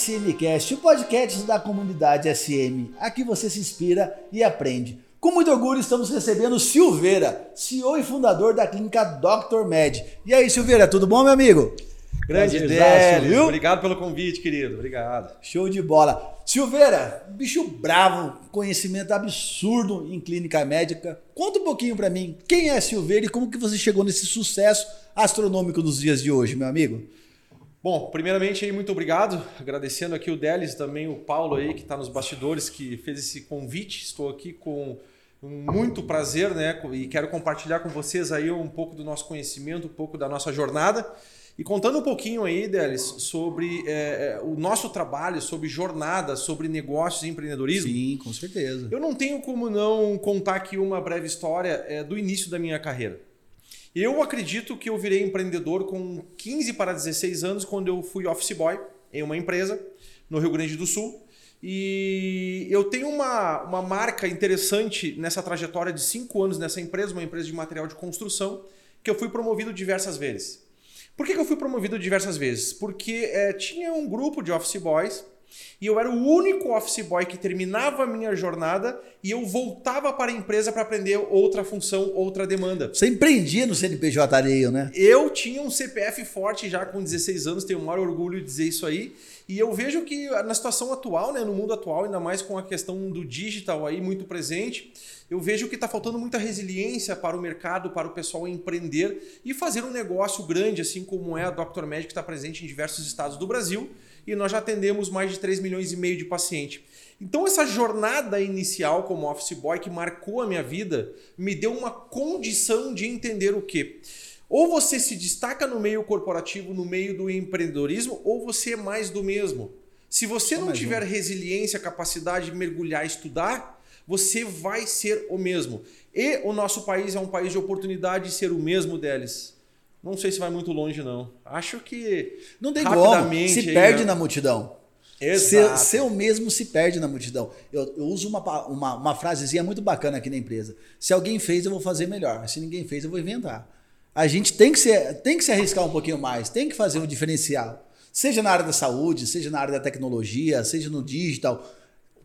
SMcast, o podcast da comunidade SM. Aqui você se inspira e aprende. Com muito orgulho estamos recebendo Silveira, CEO e fundador da clínica Dr. Med. E aí, Silveira, tudo bom, meu amigo? Grande Délis, obrigado pelo convite, querido. Obrigado. Show de bola. Silveira, bicho bravo, conhecimento absurdo em clínica médica. Conta um pouquinho para mim, quem é Silveira e como que você chegou nesse sucesso astronômico dos dias de hoje, meu amigo? Bom, primeiramente aí muito obrigado, agradecendo aqui o Delis, também o Paulo aí que está nos bastidores, que fez esse convite. Estou aqui com muito prazer, né? E quero compartilhar com vocês aí um pouco do nosso conhecimento, um pouco da nossa jornada. E contando um pouquinho aí, Delis, sobre é, é, o nosso trabalho, sobre jornada, sobre negócios e empreendedorismo. Sim, com certeza. Eu não tenho como não contar aqui uma breve história é, do início da minha carreira. Eu acredito que eu virei empreendedor com 15 para 16 anos, quando eu fui office boy em uma empresa no Rio Grande do Sul. E eu tenho uma, uma marca interessante nessa trajetória de cinco anos nessa empresa, uma empresa de material de construção, que eu fui promovido diversas vezes. Por que, que eu fui promovido diversas vezes? Porque é, tinha um grupo de office boys e eu era o único office boy que terminava a minha jornada e eu voltava para a empresa para aprender outra função, outra demanda. Você empreendia no CNPJ Areio, né? Eu tinha um CPF forte já com 16 anos, tenho o maior orgulho de dizer isso aí. E eu vejo que na situação atual, né, no mundo atual, ainda mais com a questão do digital aí muito presente, eu vejo que está faltando muita resiliência para o mercado, para o pessoal empreender e fazer um negócio grande, assim como é a Dr. Medic, que está presente em diversos estados do Brasil e nós já atendemos mais de 3 milhões e meio de pacientes. Então essa jornada inicial como office boy que marcou a minha vida, me deu uma condição de entender o quê? Ou você se destaca no meio corporativo, no meio do empreendedorismo, ou você é mais do mesmo. Se você não tiver resiliência, capacidade de mergulhar, estudar, você vai ser o mesmo. E o nosso país é um país de oportunidade de ser o mesmo deles. Não sei se vai muito longe, não. Acho que. Não tem como. Se perde né? na multidão. Exato. Ser o mesmo se perde na multidão. Eu, eu uso uma, uma, uma frasezinha muito bacana aqui na empresa. Se alguém fez, eu vou fazer melhor. Se ninguém fez, eu vou inventar. A gente tem que, ser, tem que se arriscar um pouquinho mais, tem que fazer um diferencial. Seja na área da saúde, seja na área da tecnologia, seja no digital.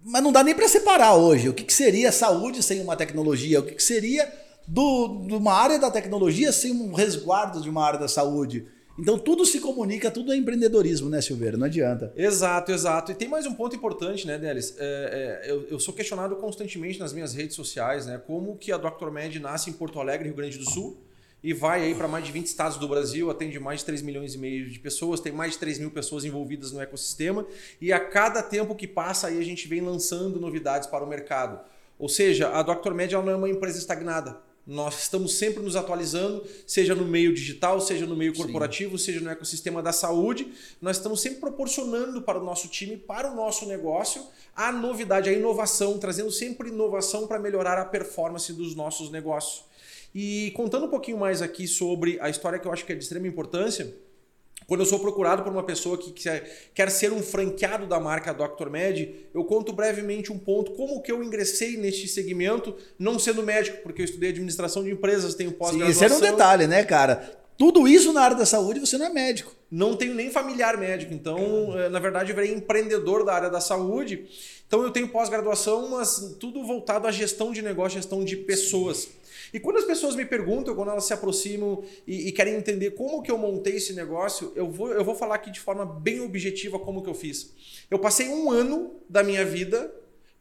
Mas não dá nem para separar hoje. O que, que seria saúde sem uma tecnologia? O que, que seria do, de uma área da tecnologia sem um resguardo de uma área da saúde. Então tudo se comunica, tudo é empreendedorismo, né, Silveira? Não adianta. Exato, exato. E tem mais um ponto importante, né, Delis? É, é, eu, eu, sou questionado constantemente nas minhas redes sociais, né? Como que a Dr. Med nasce em Porto Alegre, Rio Grande do Sul, e vai aí para mais de 20 estados do Brasil, atende mais de 3 milhões e meio de pessoas, tem mais de 3 mil pessoas envolvidas no ecossistema, e a cada tempo que passa aí a gente vem lançando novidades para o mercado. Ou seja, a Dr. Med não é uma empresa estagnada nós estamos sempre nos atualizando, seja no meio digital, seja no meio corporativo, Sim. seja no ecossistema da saúde. Nós estamos sempre proporcionando para o nosso time, para o nosso negócio, a novidade, a inovação, trazendo sempre inovação para melhorar a performance dos nossos negócios. E contando um pouquinho mais aqui sobre a história que eu acho que é de extrema importância, quando eu sou procurado por uma pessoa que quer ser um franqueado da marca Dr. Med, eu conto brevemente um ponto, como que eu ingressei neste segmento, não sendo médico, porque eu estudei administração de empresas, tenho pós-graduação. Esse era um detalhe, né, cara? Tudo isso na área da saúde você não é médico. Não tenho nem familiar médico, então, Caramba. Eh, na verdade, eu virei empreendedor da área da saúde. Então, eu tenho pós-graduação, mas tudo voltado à gestão de negócio, gestão de pessoas. E quando as pessoas me perguntam, quando elas se aproximam e, e, querem entender como que eu montei esse negócio, eu vou, eu vou falar aqui de forma bem objetiva como que eu fiz. Eu passei um ano da minha vida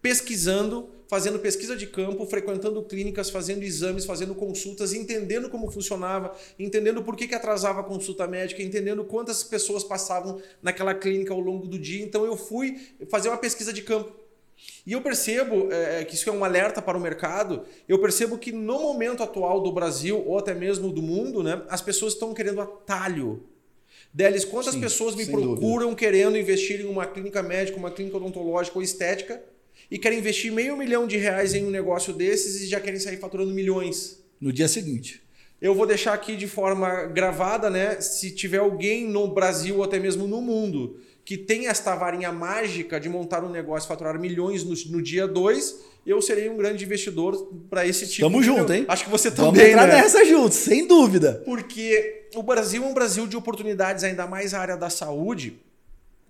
pesquisando, fazendo pesquisa de campo, frequentando clínicas, fazendo exames, fazendo consultas, entendendo como funcionava, entendendo por que, que atrasava a consulta médica, entendendo quantas pessoas passavam naquela clínica ao longo do dia. Então eu fui fazer uma pesquisa de campo. E eu percebo é, é, que isso é um alerta para o mercado. Eu percebo que no momento atual do Brasil, ou até mesmo do mundo, né, as pessoas estão querendo atalho. Delis, quantas Sim, pessoas me procuram dúvida. querendo investir em uma clínica médica, uma clínica odontológica ou estética e querem investir meio milhão de reais em um negócio desses e já querem sair faturando milhões? No dia seguinte. Eu vou deixar aqui de forma gravada, né? Se tiver alguém no Brasil ou até mesmo no mundo que tem esta varinha mágica de montar um negócio e faturar milhões no, no dia 2, eu serei um grande investidor para esse tipo. Tamo junto, hein? Acho que você também. Vamos entrar né? nessa junto, sem dúvida. Porque o Brasil é um Brasil de oportunidades, ainda mais a área da saúde,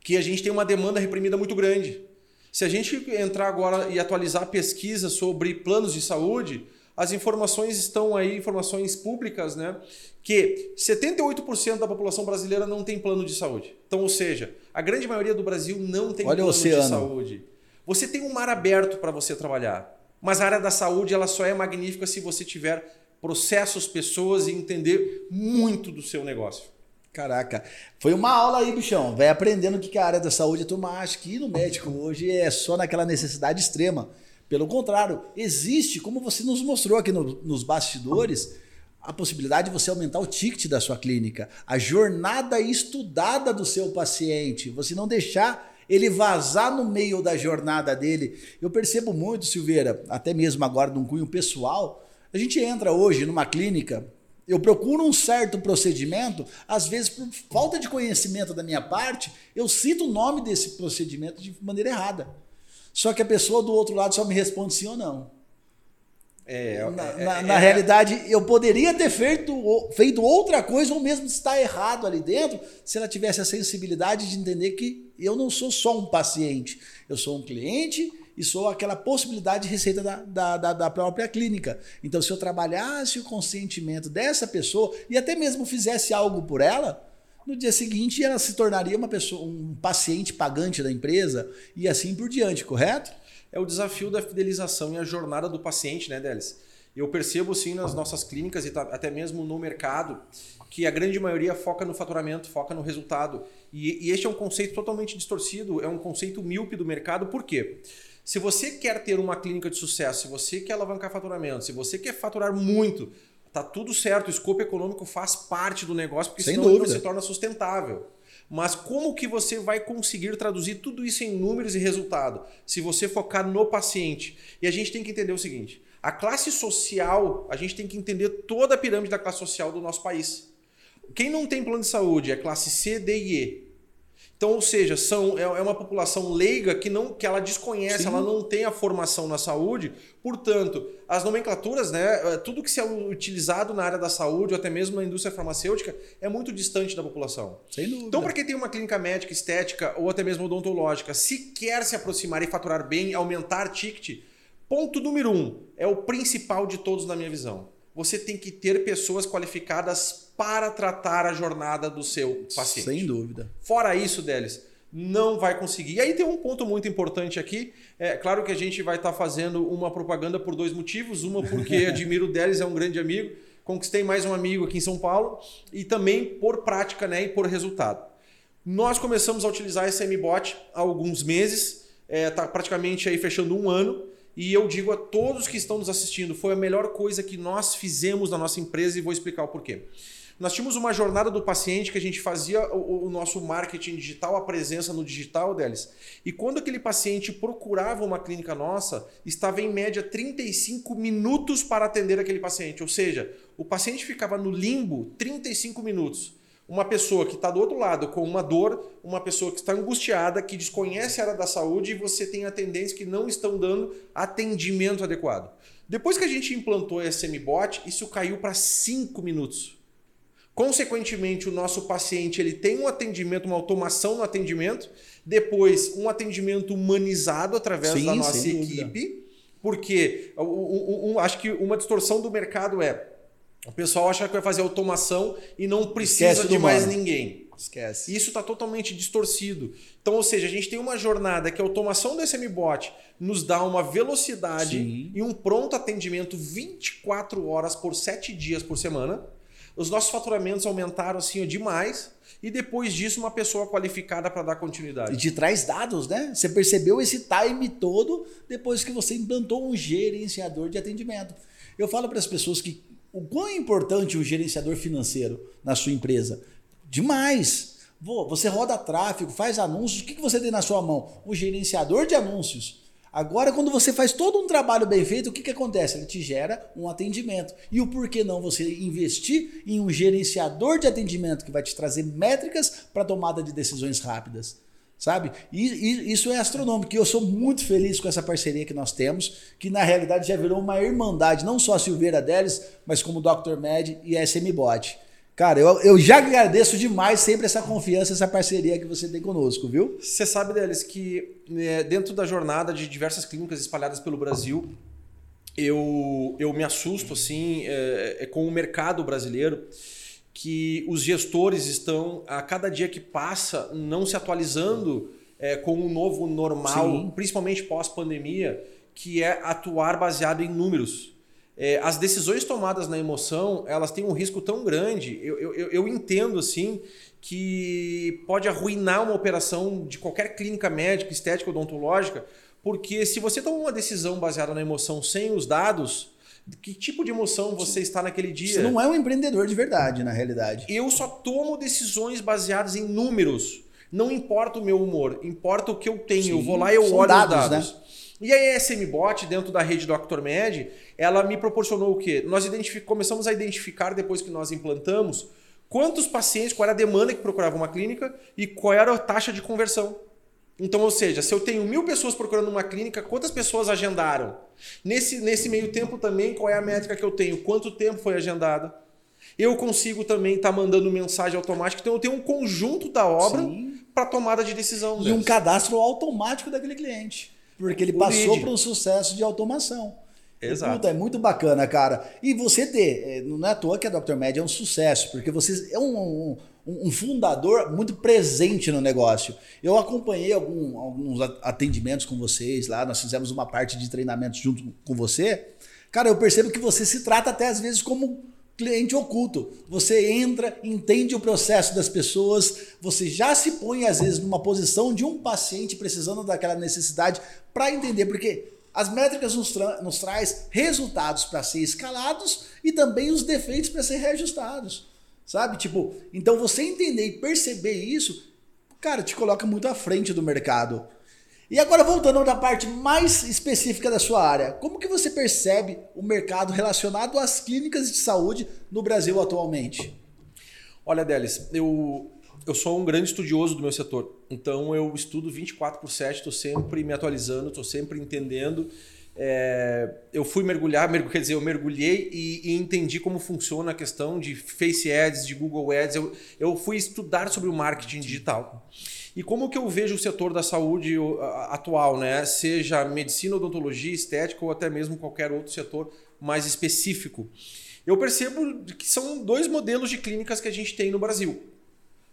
que a gente tem uma demanda reprimida muito grande. Se a gente entrar agora e atualizar pesquisa sobre planos de saúde, as informações estão aí, informações públicas, né? Que 78% da população brasileira não tem plano de saúde. Então, ou seja, a grande maioria do Brasil não tem Olha plano de saúde. Você tem um mar aberto para você trabalhar, mas a área da saúde ela só é magnífica se você tiver processos, pessoas e entender muito do seu negócio. Caraca, foi uma aula aí, bichão. Vai aprendendo o que a área da saúde a turma acha que ir no médico hoje é só naquela necessidade extrema. Pelo contrário, existe, como você nos mostrou aqui no, nos bastidores, a possibilidade de você aumentar o ticket da sua clínica, a jornada estudada do seu paciente, você não deixar ele vazar no meio da jornada dele. Eu percebo muito, Silveira, até mesmo agora num cunho pessoal, a gente entra hoje numa clínica, eu procuro um certo procedimento, às vezes por falta de conhecimento da minha parte, eu cito o nome desse procedimento de maneira errada. Só que a pessoa do outro lado só me responde sim ou não. É, na, é, na, é, na realidade, eu poderia ter feito, feito outra coisa ou mesmo estar errado ali dentro se ela tivesse a sensibilidade de entender que eu não sou só um paciente, eu sou um cliente e sou aquela possibilidade de receita da, da, da, da própria clínica. Então, se eu trabalhasse o consentimento dessa pessoa e até mesmo fizesse algo por ela, no dia seguinte, ela se tornaria uma pessoa, um paciente pagante da empresa e assim por diante, correto? É o desafio da fidelização e a jornada do paciente, né, Delis? Eu percebo sim nas nossas clínicas e até mesmo no mercado que a grande maioria foca no faturamento, foca no resultado. E, e este é um conceito totalmente distorcido, é um conceito míope do mercado. Por quê? Se você quer ter uma clínica de sucesso, se você quer alavancar faturamento, se você quer faturar muito, tá tudo certo, o escopo econômico faz parte do negócio, porque Sem senão dúvida. ele não se torna sustentável. Mas como que você vai conseguir traduzir tudo isso em números e resultado? Se você focar no paciente. E a gente tem que entender o seguinte: a classe social, a gente tem que entender toda a pirâmide da classe social do nosso país. Quem não tem plano de saúde é classe C, D e E. Então, ou seja, são, é, é uma população leiga que, não, que ela desconhece, Sim. ela não tem a formação na saúde, portanto, as nomenclaturas, né, é, tudo que se é utilizado na área da saúde, ou até mesmo na indústria farmacêutica, é muito distante da população. Sem dúvida. Então, para quem tem uma clínica médica, estética ou até mesmo odontológica, se quer se aproximar e faturar bem, aumentar ticket, ponto número um, é o principal de todos na minha visão. Você tem que ter pessoas qualificadas para tratar a jornada do seu paciente. Sem dúvida. Fora isso, Delis, não vai conseguir. E aí tem um ponto muito importante aqui. É claro que a gente vai estar tá fazendo uma propaganda por dois motivos. Uma porque admiro o Delis, é um grande amigo. Conquistei mais um amigo aqui em São Paulo. E também por prática né, e por resultado. Nós começamos a utilizar esse MBot há alguns meses. Está é, tá praticamente aí fechando um ano. E eu digo a todos que estão nos assistindo, foi a melhor coisa que nós fizemos na nossa empresa e vou explicar o porquê. Nós tínhamos uma jornada do paciente que a gente fazia o, o nosso marketing digital, a presença no digital deles. E quando aquele paciente procurava uma clínica nossa, estava em média 35 minutos para atender aquele paciente. Ou seja, o paciente ficava no limbo 35 minutos uma pessoa que está do outro lado com uma dor, uma pessoa que está angustiada, que desconhece a área da saúde e você tem atendentes que não estão dando atendimento adequado. Depois que a gente implantou esse MBot, isso caiu para 5 minutos. Consequentemente, o nosso paciente ele tem um atendimento, uma automação no atendimento, depois um atendimento humanizado através Sim, da nossa equipe, porque acho que uma distorção do mercado é o pessoal acha que vai fazer automação e não precisa Esquece de mais ninguém. Esquece. Isso está totalmente distorcido. Então, ou seja, a gente tem uma jornada que a automação do SMBot nos dá uma velocidade Sim. e um pronto atendimento 24 horas por 7 dias por semana. Os nossos faturamentos aumentaram assim demais. E depois disso, uma pessoa qualificada para dar continuidade. E te traz dados, né? Você percebeu esse time todo depois que você implantou um gerenciador de atendimento. Eu falo para as pessoas que o quão é importante o gerenciador financeiro na sua empresa? Demais! Você roda tráfego, faz anúncios, o que você tem na sua mão? O gerenciador de anúncios. Agora, quando você faz todo um trabalho bem feito, o que, que acontece? Ele te gera um atendimento. E o porquê não você investir em um gerenciador de atendimento que vai te trazer métricas para tomada de decisões rápidas? Sabe? E, e, isso é astronômico. E eu sou muito feliz com essa parceria que nós temos, que na realidade já virou uma irmandade, não só a Silveira Deles, mas como o Dr. Med e a SMBot. Cara, eu, eu já agradeço demais sempre essa confiança, essa parceria que você tem conosco, viu? Você sabe, Delis, que é, dentro da jornada de diversas clínicas espalhadas pelo Brasil, eu, eu me assusto assim é, é, com o mercado brasileiro que os gestores estão a cada dia que passa não se atualizando é, com um novo normal, Sim. principalmente pós-pandemia, que é atuar baseado em números é, as decisões tomadas na emoção, elas têm um risco tão grande. Eu, eu, eu entendo assim que pode arruinar uma operação de qualquer clínica médica, estética, odontológica, porque se você toma uma decisão baseada na emoção sem os dados, que tipo de emoção você está naquele dia? Você não é um empreendedor de verdade, na realidade. Eu só tomo decisões baseadas em números. Não importa o meu humor, importa o que eu tenho. Sim, eu vou lá e eu olho dados, os dados. Né? E a ESMBot, dentro da rede Dr. Med, ela me proporcionou o quê? Nós começamos a identificar, depois que nós implantamos, quantos pacientes, qual era a demanda que procurava uma clínica e qual era a taxa de conversão. Então, ou seja, se eu tenho mil pessoas procurando uma clínica, quantas pessoas agendaram? Nesse, nesse meio tempo também, qual é a métrica que eu tenho? Quanto tempo foi agendado? Eu consigo também estar tá mandando mensagem automática, então eu tenho um conjunto da obra para tomada de decisão. E um cadastro automático daquele cliente. Porque ele o passou para um sucesso de automação. Exato. Puta, é muito bacana, cara. E você ter, é, não é à toa que a Dr. Med é um sucesso, porque você é um, um, um fundador muito presente no negócio. Eu acompanhei algum, alguns atendimentos com vocês lá, nós fizemos uma parte de treinamento junto com você. Cara, eu percebo que você se trata até às vezes como cliente oculto. Você entra, entende o processo das pessoas, você já se põe às vezes numa posição de um paciente precisando daquela necessidade para entender, porque as métricas nos, tra nos traz resultados para ser escalados e também os defeitos para ser reajustados. Sabe? Tipo, então você entender e perceber isso, cara, te coloca muito à frente do mercado. E agora voltando da parte mais específica da sua área, como que você percebe o mercado relacionado às clínicas de saúde no Brasil atualmente? Olha, Delis, eu, eu sou um grande estudioso do meu setor, então eu estudo 24 por 7, estou sempre me atualizando, estou sempre entendendo. É, eu fui mergulhar, quer dizer, eu mergulhei e, e, entendi como funciona a questão de Face Ads, de Google Ads. Eu, eu fui estudar sobre o marketing digital. E como que eu vejo o setor da saúde atual, né? Seja medicina, odontologia, estética ou até mesmo qualquer outro setor mais específico. Eu percebo que são dois modelos de clínicas que a gente tem no Brasil.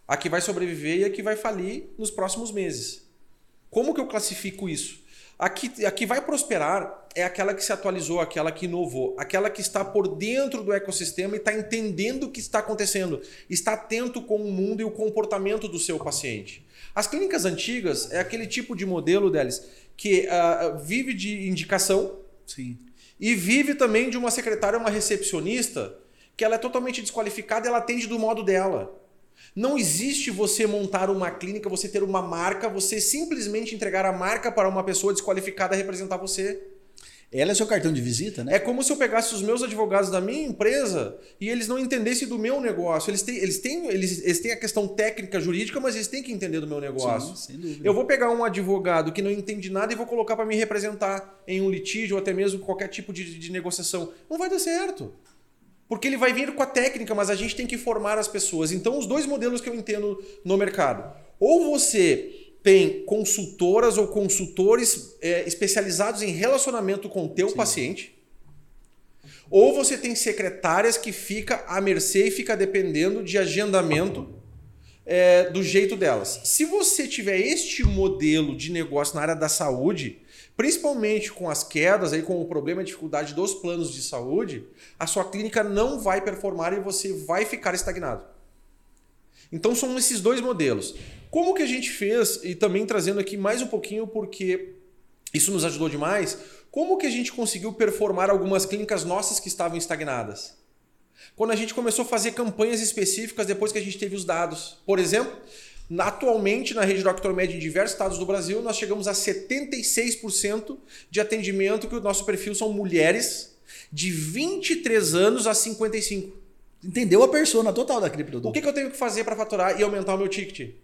A que vai sobreviver e a que vai falir nos próximos meses. Como que eu classifico isso? A que, a que vai prosperar é aquela que se atualizou, aquela que inovou, aquela que está por dentro do ecossistema e está entendendo o que está acontecendo, está atento com o mundo e o comportamento do seu paciente. As clínicas antigas é aquele tipo de modelo deles que uh, vive de indicação Sim. e vive também de uma secretária, uma recepcionista, que ela é totalmente desqualificada e ela atende do modo dela. Não existe você montar uma clínica, você ter uma marca, você simplesmente entregar a marca para uma pessoa desqualificada representar você. Ela é seu cartão de visita, né? É como se eu pegasse os meus advogados da minha empresa e eles não entendessem do meu negócio. Eles têm, eles têm, eles, eles têm a questão técnica, jurídica, mas eles têm que entender do meu negócio. Sim, sem dúvida. Eu vou pegar um advogado que não entende nada e vou colocar para me representar em um litígio ou até mesmo qualquer tipo de, de negociação. Não vai dar certo. Porque ele vai vir com a técnica, mas a gente tem que formar as pessoas. Então, os dois modelos que eu entendo no mercado. Ou você tem consultoras ou consultores é, especializados em relacionamento com o teu Sim. paciente, ou você tem secretárias que fica à mercê e fica dependendo de agendamento é, do jeito delas. Se você tiver este modelo de negócio na área da saúde, principalmente com as quedas, aí com o problema e dificuldade dos planos de saúde, a sua clínica não vai performar e você vai ficar estagnado. Então são esses dois modelos. Como que a gente fez, e também trazendo aqui mais um pouquinho, porque isso nos ajudou demais, como que a gente conseguiu performar algumas clínicas nossas que estavam estagnadas? Quando a gente começou a fazer campanhas específicas depois que a gente teve os dados. Por exemplo, atualmente na rede Dr. Med em diversos estados do Brasil, nós chegamos a 76% de atendimento que o nosso perfil são mulheres de 23 anos a 55. Entendeu a persona total daquele produto. O que, que eu tenho que fazer para faturar e aumentar o meu ticket?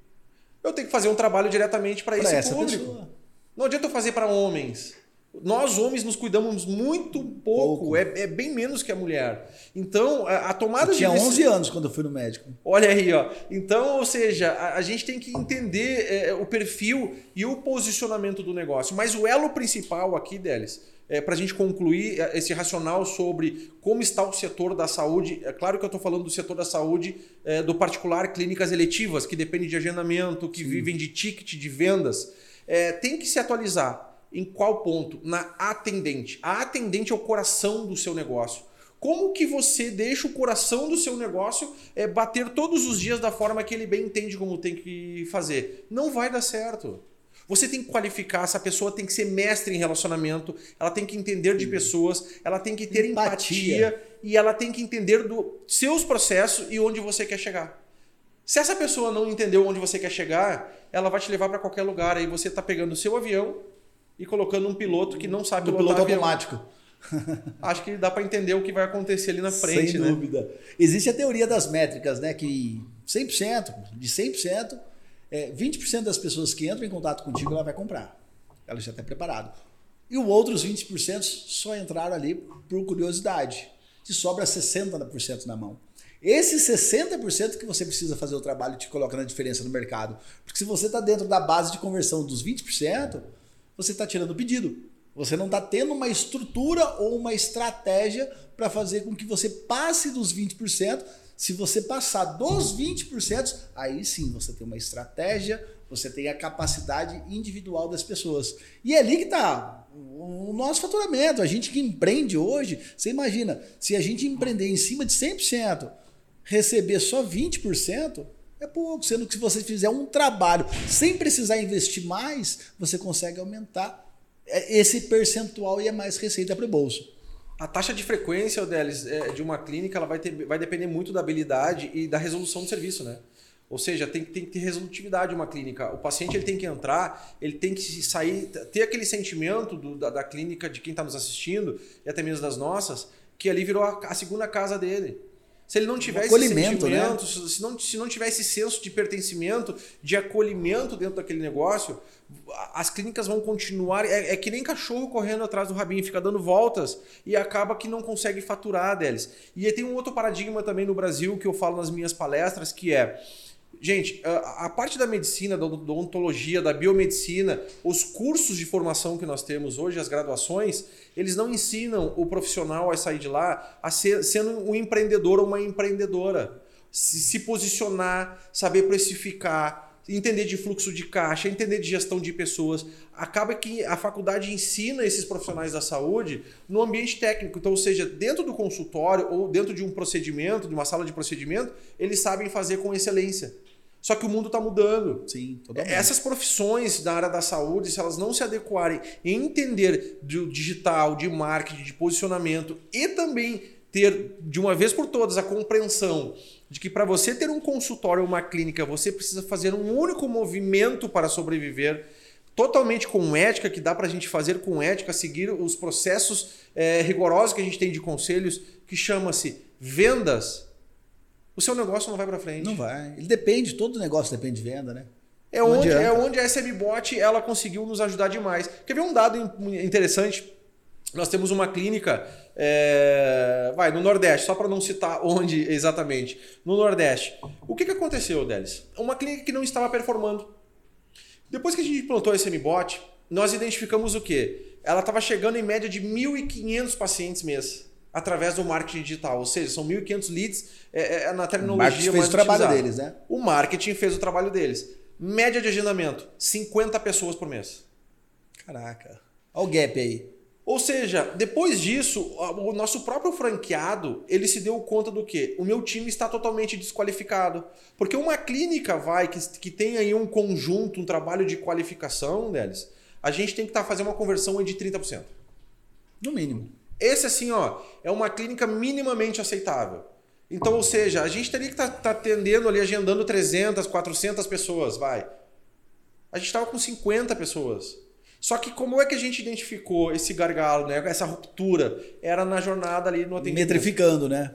eu tenho que fazer um trabalho diretamente para esse público. Pessoa. Não adianta eu fazer para homens. Nós, homens, nos cuidamos muito pouco, pouco. É, é, bem menos que a mulher. Então, a, a tomada eu tinha de. Tinha 11 anos quando eu fui no médico. Olha aí, ó. Então, ou seja, a, a gente tem que entender é, o perfil e o posicionamento do negócio. Mas o elo principal aqui, Delis, é, para a gente concluir é, esse racional sobre como está o setor da saúde. É claro que eu estou falando do setor da saúde é, do particular, clínicas eletivas, que dependem de agendamento, que Sim. vivem de ticket, de vendas. É, tem que se atualizar. Em qual ponto? Na atendente. A atendente é o coração do seu negócio. Como que você deixa o coração do seu negócio é, bater todos os dias da forma que ele bem entende como tem que fazer? Não vai dar certo. Você tem que qualificar, essa pessoa tem que ser mestre em relacionamento, ela tem que entender de pessoas, ela tem que ter empatia, empatia e ela tem que entender dos seus processos e onde você quer chegar. Se essa pessoa não entendeu onde você quer chegar, ela vai te levar para qualquer lugar. Aí você está pegando o seu avião e colocando um piloto que não sabe Do piloto automático. Acho que dá para entender o que vai acontecer ali na frente, Sem né? dúvida. Existe a teoria das métricas, né? Que 100%, de 100%, é, 20% das pessoas que entram em contato contigo, ela vai comprar. Ela já está preparada. E os outros 20% só entraram ali por curiosidade. Te sobra 60% na mão. Esse 60% que você precisa fazer o trabalho te coloca na diferença no mercado. Porque se você está dentro da base de conversão dos 20%, você está tirando o pedido. Você não está tendo uma estrutura ou uma estratégia para fazer com que você passe dos 20%. Se você passar dos 20%, aí sim você tem uma estratégia, você tem a capacidade individual das pessoas. E é ali que está o nosso faturamento. A gente que empreende hoje, você imagina, se a gente empreender em cima de 100%, receber só 20%, é pouco, sendo que se você fizer um trabalho sem precisar investir mais, você consegue aumentar é, esse percentual e é mais receita para o bolso. A taxa de frequência, Odelis, é, de uma clínica ela vai, ter, vai depender muito da habilidade e da resolução do serviço, né? Ou seja, tem, tem que ter resolutividade uma clínica. O paciente ele tem que entrar, ele tem que sair, ter aquele sentimento do, da, da, clínica, de quem está nos assistindo, e até mesmo das nossas, que ali virou a, a segunda casa dele. Se ele não tiver esse né? sentimento, né? se, não, se não tiver esse senso de pertencimento, de acolhimento dentro daquele negócio, as clínicas vão continuar. É, é, que nem cachorro correndo atrás do rabinho, fica dando voltas e acaba que não consegue faturar deles. E tem um outro paradigma também no Brasil que eu falo nas minhas palestras, que é Gente, a, parte da medicina, da odontologia, da biomedicina, os cursos de formação que nós temos hoje, as graduações, eles não ensinam o profissional a sair de lá a ser sendo um empreendedor ou uma empreendedora. Se, se posicionar, saber precificar, entender de fluxo de caixa, entender de gestão de pessoas. Acaba que a faculdade ensina esses profissionais da saúde no ambiente técnico. Então, ou seja, dentro do consultório ou dentro de um procedimento, de uma sala de procedimento, eles sabem fazer com excelência. Só que o mundo está mudando. Sim, totalmente. Essas profissões da área da saúde, se elas não se adequarem em entender do digital, de marketing, de posicionamento e também ter de uma vez por todas a compreensão de que para você ter um consultório ou uma clínica, você precisa fazer um único movimento para sobreviver, totalmente com ética, que dá para a gente fazer com ética, seguir os processos é, rigorosos que a gente tem de conselhos, que chama-se vendas o seu negócio não vai para frente. Não vai. Ele depende, todo negócio depende de venda, né? É onde, é onde a SMBot ela conseguiu nos ajudar demais. Quer ver um dado interessante? Nós temos uma clínica, é, vai, no Nordeste, só para não citar onde exatamente. No Nordeste. O que, que aconteceu, Delis? Uma clínica que não estava performando. Depois que a gente implantou a SMBot, nós identificamos o quê? Ela estava chegando em média de 1.500 pacientes mês através do marketing digital. Ou seja, são 1.500 leads é, é, na terminologia. O marketing fez o trabalho deles, né? O marketing fez o trabalho deles. Média de agendamento: 50 pessoas por mês. Caraca. Olha o gap aí. Ou seja, depois disso, o nosso próprio franqueado, ele se deu conta do que? O meu time está totalmente desqualificado. Porque uma clínica vai, que, que tem aí um conjunto, um trabalho de qualificação deles, a gente tem que estar tá fazendo uma conversão de 30%. No mínimo. Esse, assim, ó, é uma clínica minimamente aceitável. Então, ou seja, a gente teria que estar tá, tá atendendo ali, agendando 300, 400 pessoas, vai. A gente estava com 50 pessoas. Só que como é que a gente identificou esse gargalo, né? essa ruptura? Era na jornada ali no atendimento. Metrificando, né?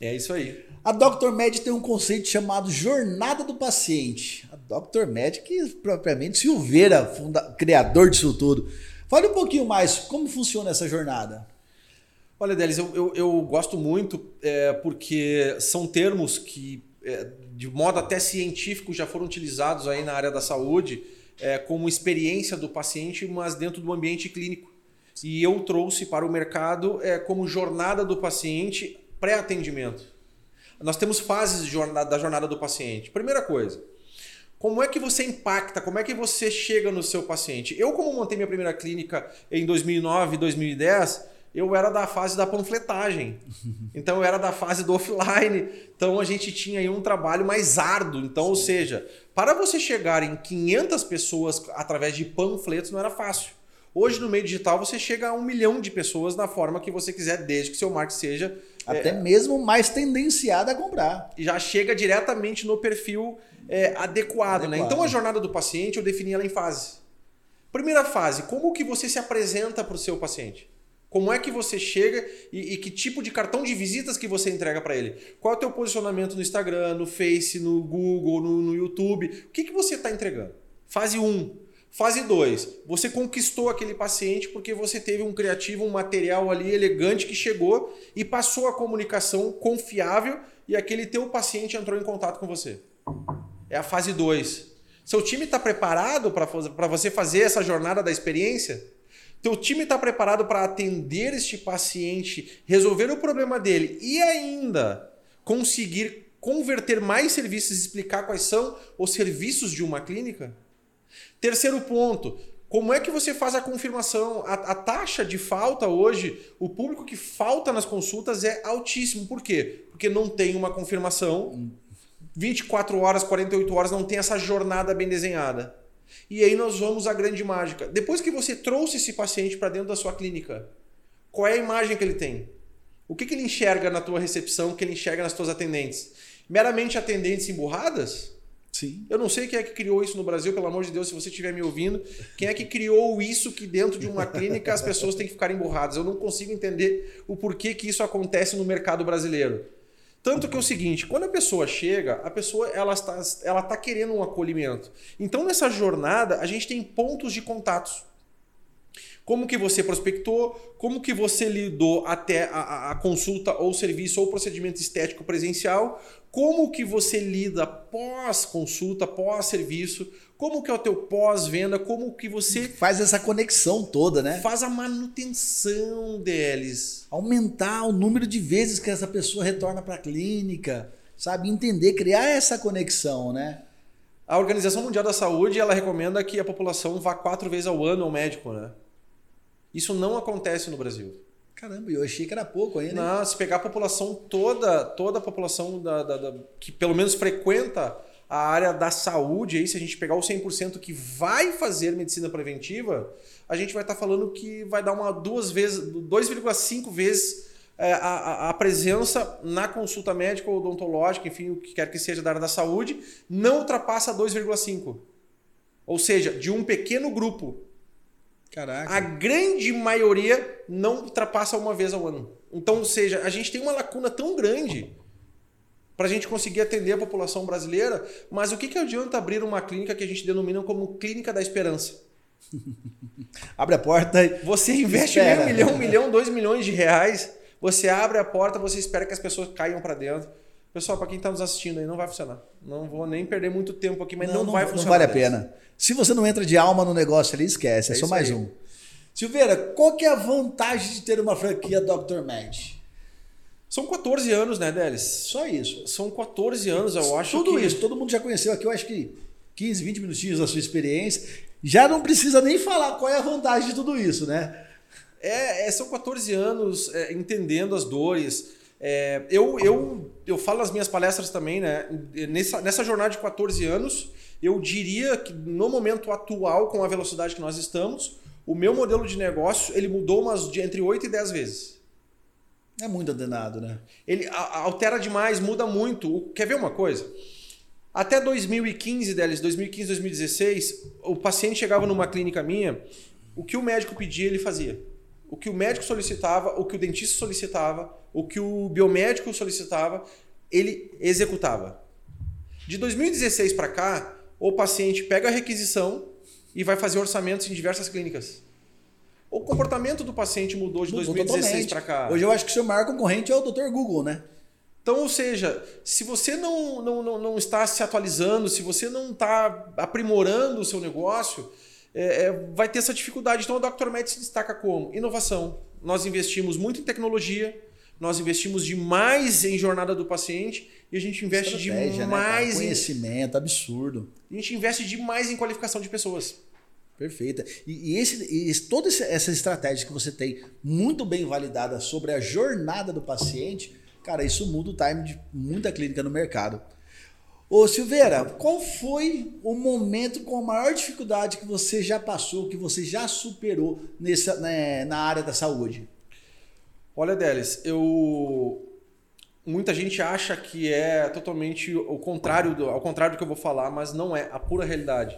É isso aí. A Dr. Med tem um conceito chamado jornada do paciente. A Dr. Med, que propriamente Silveira, funda, criador disso tudo. Fale um pouquinho mais, como funciona essa jornada? Olha, Delis, eu, eu, eu gosto muito é, porque são termos que, é, de modo até científico, já foram utilizados aí na área da saúde é, como experiência do paciente, mas dentro do ambiente clínico. E eu trouxe para o mercado é, como jornada do paciente pré-atendimento. Nós temos fases jornada, da jornada do paciente. Primeira coisa, como é que você impacta? Como é que você chega no seu paciente? Eu, como montei minha primeira clínica em 2009, 2010, eu era da fase da panfletagem. Então eu era da fase do offline. Então a gente tinha aí um trabalho mais árduo. Então, ou seja, para você chegar em 500 pessoas através de panfletos não era fácil. Hoje no meio digital você chega a um milhão de pessoas na forma que você quiser, desde que seu marketing seja até é, mesmo mais tendenciado a comprar. Já chega diretamente no perfil é, adequado, adequado, né? Então a jornada do paciente eu defini ela em fase. Primeira fase, como que você se apresenta para o seu paciente? Como é que você chega e, e, que tipo de cartão de visitas que você entrega para ele? Qual é o teu posicionamento no Instagram, no Face, no Google, no, no YouTube? O que, que você está entregando? Fase 1. Fase 2. Você conquistou aquele paciente porque você teve um criativo, um material ali elegante que chegou e passou a comunicação confiável e aquele teu paciente entrou em contato com você. É a fase 2. Seu time está preparado para você fazer essa jornada da experiência? Teu time está preparado para atender este paciente, resolver o problema dele e ainda conseguir converter mais serviços e explicar quais são os serviços de uma clínica? Terceiro ponto, como é que você faz a confirmação? A, a, taxa de falta hoje, o público que falta nas consultas é altíssimo. Por quê? Porque não tem uma confirmação. 24 horas, 48 horas, não tem essa jornada bem desenhada. E aí nós vamos à grande mágica. Depois que você trouxe esse paciente para dentro da sua clínica, qual é a imagem que ele tem? O que, que ele enxerga na tua recepção, o que ele enxerga nas tuas atendentes? Meramente atendentes emburradas? Sim. Eu não sei quem é que criou isso no Brasil, pelo amor de Deus, se você estiver me ouvindo. Quem é que criou isso que dentro de uma clínica as pessoas têm que ficar emburradas? Eu não consigo entender o porquê que isso acontece no mercado brasileiro. Tanto que é o seguinte, quando a pessoa chega, a pessoa ela está, ela está querendo um acolhimento. Então nessa jornada a gente tem pontos de contatos. Como que você prospectou, como que você lidou até a, a consulta ou serviço ou procedimento estético presencial, como que você lida pós-consulta, pós-serviço, como que é o teu pós-venda, como que você faz essa conexão toda, né? Faz a manutenção deles, aumentar o número de vezes que essa pessoa retorna para a clínica, sabe, entender, criar essa conexão, né? A Organização Mundial da Saúde, ela recomenda que a população vá quatro vezes ao ano ao médico, né? Isso não acontece no Brasil. Caramba, eu achei que era pouco ainda. Não, se pegar a população toda, toda a população da, da, da, que pelo menos frequenta a área da saúde, aí, se a gente pegar o 100% que vai fazer medicina preventiva, a gente vai estar tá falando que vai dar uma duas vezes, 2,5 vezes a, a, presença na consulta médica ou odontológica, enfim, o que quer que seja da área da saúde, não ultrapassa 2,5. Ou seja, de um pequeno grupo Caraca. A grande maioria não ultrapassa uma vez ao ano. Então, ou seja, a gente tem uma lacuna tão grande para a gente conseguir atender a população brasileira, mas o que, que adianta abrir uma clínica que a gente denomina como Clínica da Esperança? abre a porta e. Você investe meio milhão, um milhão, dois milhões de reais, você abre a porta, você espera que as pessoas caiam para dentro. Pessoal, para quem está nos assistindo aí, não vai funcionar. Não vou nem perder muito tempo aqui, mas não, não, não vai funcionar. Não vale a pena. Se você não entra de alma no negócio ali, esquece. É, é só mais aí. um. Silveira, qual que é a vantagem de ter uma franquia Dr. Med? São 14 anos, né, Delis? Só isso. São 14 anos, eu acho Tudo que... isso, todo mundo já conheceu aqui, eu acho que 15, 20 minutinhos da sua experiência. Já não precisa nem falar qual é a vantagem de tudo isso, né? É, é são 14 anos é, entendendo as dores. É, eu, eu, eu falo nas minhas palestras também, né? Nessa, nessa jornada de 14 anos, eu diria que no momento atual, com a velocidade que nós estamos, o meu modelo de negócio ele mudou umas de entre 8 e 10 vezes. É muito ordenado, né? Ele altera demais, muda muito. Quer ver uma coisa? Até 2015, Delis, 2015, 2016, o paciente chegava numa clínica minha, o que o médico pedia, ele fazia. O que o médico solicitava, o que o dentista solicitava, o que o biomédico solicitava, ele executava. De 2016 para cá, o paciente pega a requisição e vai fazer orçamentos em diversas clínicas. O comportamento do paciente mudou de mudou 2016 para cá. Hoje eu acho que o seu maior concorrente é o Dr. Google, né? Então, ou seja, se você não, não, não, não está se atualizando, se você não está aprimorando o seu negócio, é, é, vai ter essa dificuldade. Então, o Dr. Med se destaca como inovação. Nós investimos muito em tecnologia, nós investimos demais em jornada do paciente e a gente investe né, demais né, conhecimento em... absurdo. A gente investe demais em qualificação de pessoas. Perfeita. E, e esse, e toda essa estratégia que você tem muito bem validada sobre a jornada do paciente, cara, isso muda o time de muita clínica no mercado. Ô Silveira, qual foi o momento com a maior dificuldade que você já passou, que você já superou nessa, né, na área da saúde? Olha, Delis, eu muita gente acha que é totalmente o contrário do, ao contrário do que eu vou falar, mas não é a pura realidade.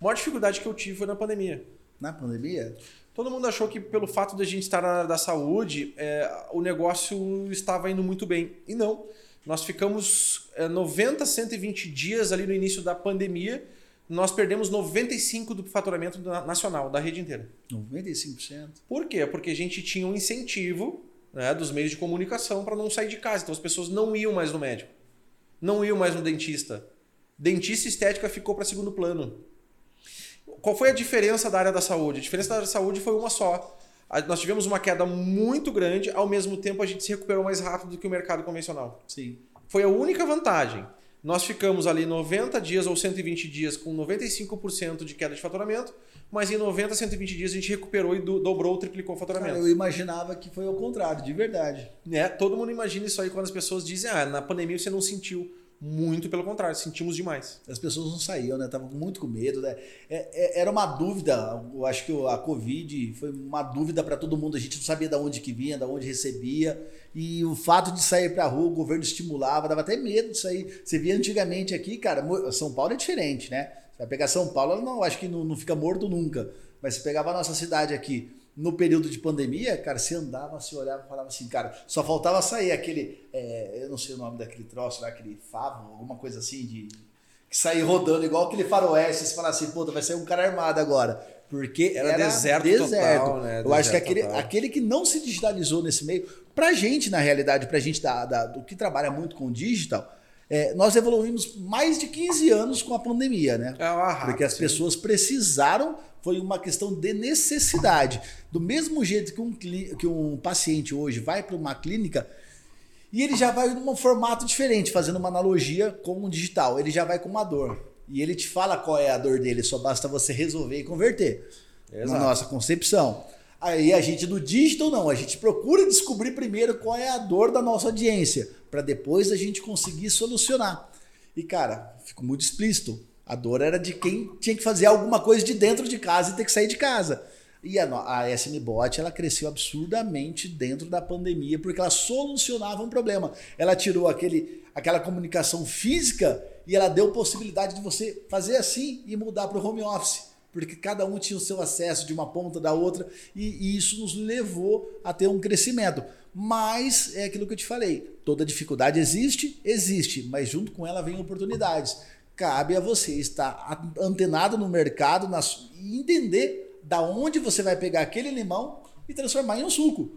A maior dificuldade que eu tive foi na pandemia. Na pandemia? Todo mundo achou que pelo fato de a gente estar na área da saúde, é, o negócio estava indo muito bem. E não. Nós ficamos é, 90, 120 dias ali no início da pandemia. Nós perdemos 95% do faturamento nacional, da rede inteira. 95%? Por quê? Porque a gente tinha um incentivo né, dos meios de comunicação para não sair de casa. Então as pessoas não iam mais no médico, não iam mais no dentista. Dentista e estética ficou para segundo plano. Qual foi a diferença da área da saúde? A diferença da área da saúde foi uma só. Nós tivemos uma queda muito grande, ao mesmo tempo a gente se recuperou mais rápido do que o mercado convencional. Sim. Foi a única vantagem. Nós ficamos ali 90 dias ou 120 dias com 95% de queda de faturamento, mas em 90, 120 dias a gente recuperou e do, dobrou, triplicou o faturamento. Cara, eu imaginava que foi ao contrário, de verdade. É, todo mundo imagina isso aí quando as pessoas dizem, ah, na pandemia você não sentiu. Muito pelo contrário, sentimos demais. As pessoas não saíam, né? Estavam muito com medo, né? É, é, era uma dúvida, eu acho que a Covid foi uma dúvida para todo mundo. A gente não sabia de onde que vinha, de onde recebia. E o fato de sair para a rua, o governo estimulava, dava até medo de sair. Você via antigamente aqui, cara, São Paulo é diferente, né? Você vai pegar São Paulo, não, acho que não, não fica morto nunca. Mas você pegava a nossa cidade aqui, no período de pandemia, cara, você andava, você olhava e falava assim, cara, só faltava sair aquele, é, eu não sei o nome daquele troço lá, aquele favo, alguma coisa assim, de que sair rodando igual aquele faroeste, você fala assim, puta, vai sair um cara armado agora. Porque era, era deserto, deserto. Total, né? Eu deserto acho que aquele, aquele que não se digitalizou nesse meio, pra gente, na realidade, pra gente da, da do que trabalha muito com digital, é, nós evoluímos mais de 15 anos com a pandemia, né? É rápido, Porque as pessoas precisaram, foi uma questão de necessidade. Do mesmo jeito que um, que um paciente hoje vai para uma clínica e ele já vai num formato diferente, fazendo uma analogia com o digital. Ele já vai com uma dor. E ele te fala qual é a dor dele, só basta você resolver e converter. Exato. Na nossa concepção. Aí a gente do digital não, a gente procura descobrir primeiro qual é a dor da nossa audiência, para depois a gente conseguir solucionar. E cara, ficou muito explícito. A dor era de quem tinha que fazer alguma coisa de dentro de casa e ter que sair de casa. E a, a SMBot ela cresceu absurdamente dentro da pandemia porque ela solucionava um problema. Ela tirou aquele, aquela comunicação física e ela deu possibilidade de você fazer assim e mudar para o home office porque cada um tinha o seu acesso de uma ponta da outra e, e, isso nos levou a ter um crescimento. Mas é aquilo que eu te falei: toda dificuldade existe, existe, mas junto com ela vem oportunidades. Cabe a você estar antenado no mercado e entender da onde você vai pegar aquele limão e transformar em um suco.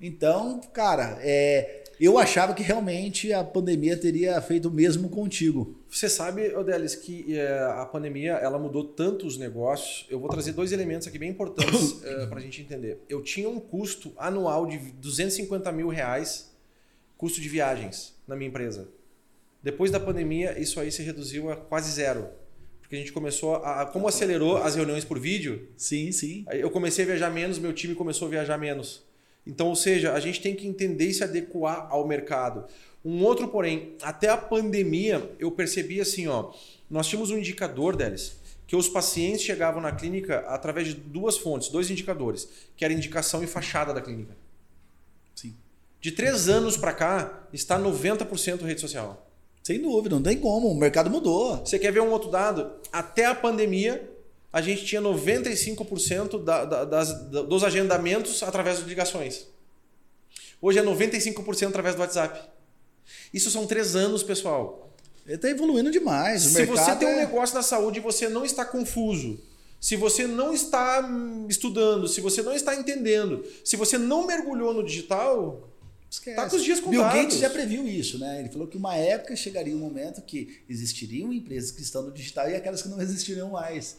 Então, cara, é, eu achava que realmente a pandemia teria feito o mesmo contigo. Você sabe, Odelis, que é, a pandemia ela mudou tanto os negócios. Eu vou trazer dois elementos aqui bem importantes é, para a gente entender. Eu tinha um custo anual de 250 mil reais, custo de viagens na minha empresa. Depois da pandemia, isso aí se reduziu a quase zero. Porque a gente começou a. Como acelerou as reuniões por vídeo? Sim, sim. Eu comecei a viajar menos, meu time começou a viajar menos. Então, ou seja, a gente tem que entender e se adequar ao mercado. Um outro, porém, até a pandemia, eu percebi assim, ó, nós tínhamos um indicador deles, que os pacientes chegavam na clínica através de duas fontes, dois indicadores, que era indicação e fachada da clínica. Sim. De três anos para cá, está 90% rede social. Sem dúvida, não tem como, o mercado mudou. Você quer ver um outro dado? Até a pandemia, a gente tinha 95% da, da, das, dos agendamentos através de ligações. Hoje é 95% através do WhatsApp. Isso são três anos, pessoal. Ele está evoluindo demais. Se você tem um é... negócio da saúde e você não está confuso, Se você não está estudando, se você não está entendendo, se você não mergulhou no digital, Esquece. Tá com os dias Bill contados. Gates já previu isso, né? Ele falou que uma época chegaria um momento que existiriam empresas que estão no digital e aquelas que não existiriam mais.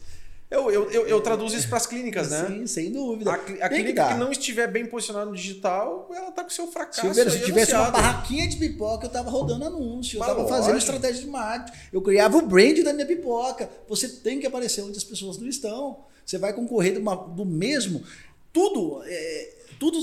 Eu, eu, eu, eu traduzo isso para as clínicas, né? Sim, sem dúvida. A, a clínica dar. que não estiver bem posicionada no digital, ela tá com seu fracasso. Se aí tivesse uma anunciado. barraquinha de pipoca, eu tava rodando anúncio, eu tava fazendo estratégia de marketing, eu criava o brand da minha pipoca. Você tem que aparecer onde as pessoas não estão. Você vai concorrer uma- do mesmo. Tudo é, tudo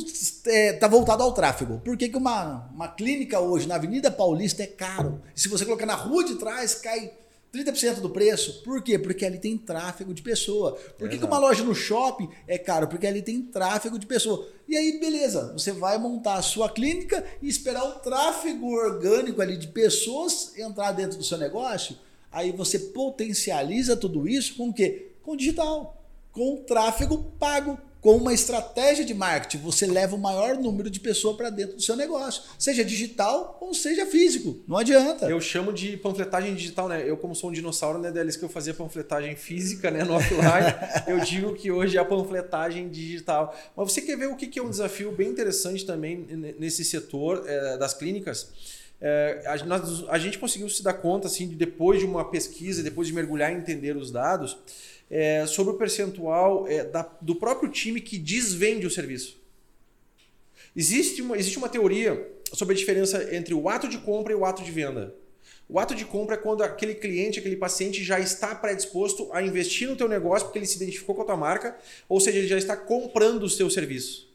é, tá voltado ao tráfego. Por que, que uma, uma clínica hoje na Avenida Paulista é caro? E se você colocar na rua de trás, cai 30% do preço. Por quê? Porque ali tem tráfego de pessoa. Por que, que uma loja no shopping é caro? Porque ali tem tráfego de pessoa. E aí, beleza, você vai montar a sua clínica e esperar o tráfego orgânico ali de pessoas entrar dentro do seu negócio. Aí você potencializa tudo isso com o quê? Com o digital, com o tráfego pago. Com uma estratégia de marketing, você leva o maior número de pessoas para dentro do seu negócio, seja digital ou seja físico. Não adianta. Eu chamo de panfletagem digital, né? Eu, como sou um dinossauro, né, deles que eu fazia panfletagem física, né, no offline, eu digo que hoje é a panfletagem digital. Mas você quer ver o que é um desafio bem interessante também nesse setor eh, das clínicas? Eh, a, nós- a gente conseguiu se dar conta, assim, de depois de uma pesquisa, depois de mergulhar e entender os dados, eh, sobre o percentual eh, da- do próprio time que desvende o serviço. Existe uma, existe uma teoria sobre a diferença entre o ato de compra e o ato de venda. O ato de compra é quando aquele cliente, aquele paciente já está predisposto a investir no teu negócio porque ele se identificou com a tua marca, ou seja, ele já está comprando o teu serviço.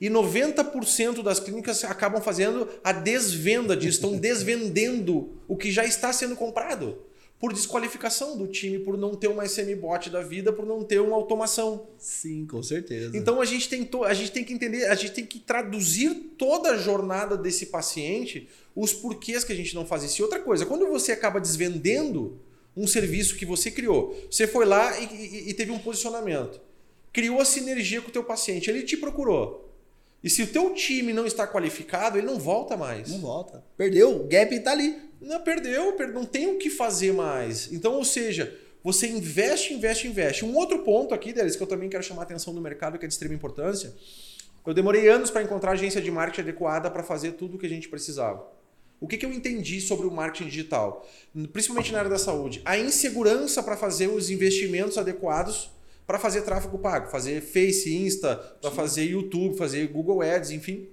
E 90% das clínicas acabam fazendo a desvenda disso, estão desvendendo o que já está sendo comprado. Por desqualificação do time, por não ter uma SMBot da vida, por não ter uma automação. Sim, com certeza. Então a gente tem a gente tem que entender, a gente tem que traduzir toda a jornada desse paciente, os porquês que a gente não faz isso. E outra coisa, quando você acaba desvendendo um serviço que você criou, você foi lá e, e- e teve um posicionamento, criou a sinergia com o teu paciente, ele te procurou. E se o teu time não está qualificado, ele não volta mais. Não volta. Perdeu, o gap tá ali. Não, perdeu, per- não tem o que fazer mais. Então, ou seja, você investe, investe, investe. Um outro ponto aqui, Delis, que eu também quero chamar a atenção do mercado, que é de extrema importância. Eu demorei anos para encontrar agência de marketing adequada para fazer tudo o que a gente precisava. O que, que eu entendi sobre o marketing digital? Principalmente na área da saúde. A insegurança para fazer os investimentos adequados para fazer tráfego pago. Fazer Face, Insta, para fazer YouTube, fazer Google Ads, enfim.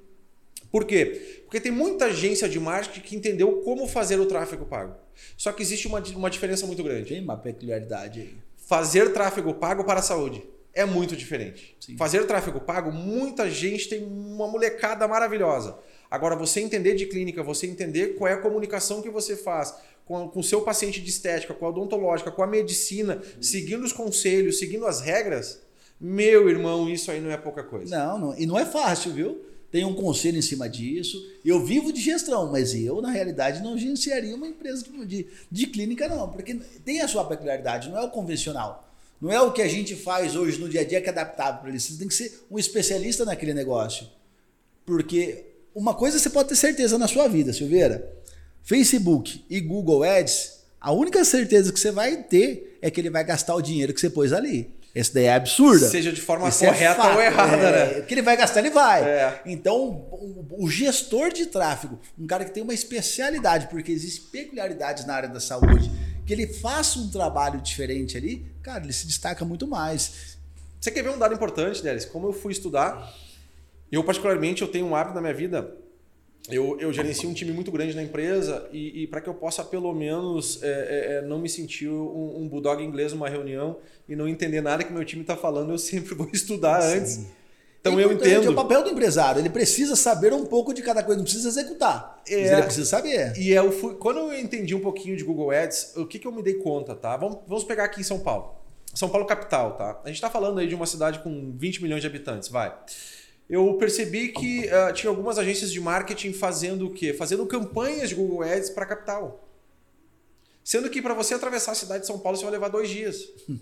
Por quê? Porque tem muita agência de marketing que entendeu como fazer o tráfego pago. Só que existe uma, uma diferença muito grande. Tem uma peculiaridade aí. Fazer tráfego pago para a saúde é muito diferente. Sim. Fazer tráfego pago, muita gente tem uma molecada maravilhosa. Agora, você entender de clínica, você entender qual é a comunicação que você faz com o seu paciente de estética, com a odontológica, com a medicina, seguindo os conselhos, seguindo as regras, meu irmão, isso aí não é pouca coisa. Não, não, e não é fácil, viu? Tem um conselho em cima disso. Eu vivo de gestão, mas eu, na realidade, não gerenciaria uma empresa de, de, clínica, não, porque tem a sua peculiaridade, não é o convencional. Não é o que a gente faz hoje no dia a dia que é adaptável para ele. Você tem que ser um especialista naquele negócio. Porque uma coisa você pode ter certeza na sua vida, Silveira. Facebook e Google Ads, a única certeza que você vai ter é que ele vai gastar o dinheiro que você pôs ali. Essa daí é absurda. Seja de forma Isso é correta fato, ou errada, é, né? O que ele vai gastar, ele vai. É. Então, o, o gestor de tráfego, um cara que tem uma especialidade, porque existem peculiaridades na área da saúde, que ele faça um trabalho diferente ali, cara, ele se destaca muito mais. Você quer ver um dado importante, Delis? Como eu fui estudar, eu particularmente eu tenho um hábito na minha vida. Eu, eu gerencio um time muito grande na empresa e, e para que eu possa pelo menos é, é, é, não me sentir um, um bulldog inglês numa reunião e não entender nada que meu time está falando, eu sempre vou estudar antes. Então É eu importante, É o entendo. papel do empresário. Ele precisa saber um pouco de cada coisa, não precisa executar. Mas É. ele precisa saber. E eu fui, quando eu entendi um pouquinho de Google Ads, o que, que eu me dei conta, tá? Vamos, vamos pegar aqui em São Paulo. São Paulo capital, tá? A gente está falando aí de uma cidade com 20 milhões de habitantes, vai. Eu percebi que ah, tinha algumas agências de marketing fazendo o quê? Fazendo campanhas de Google Ads para capital. Sendo que para você atravessar a cidade de São Paulo, você vai levar dois dias.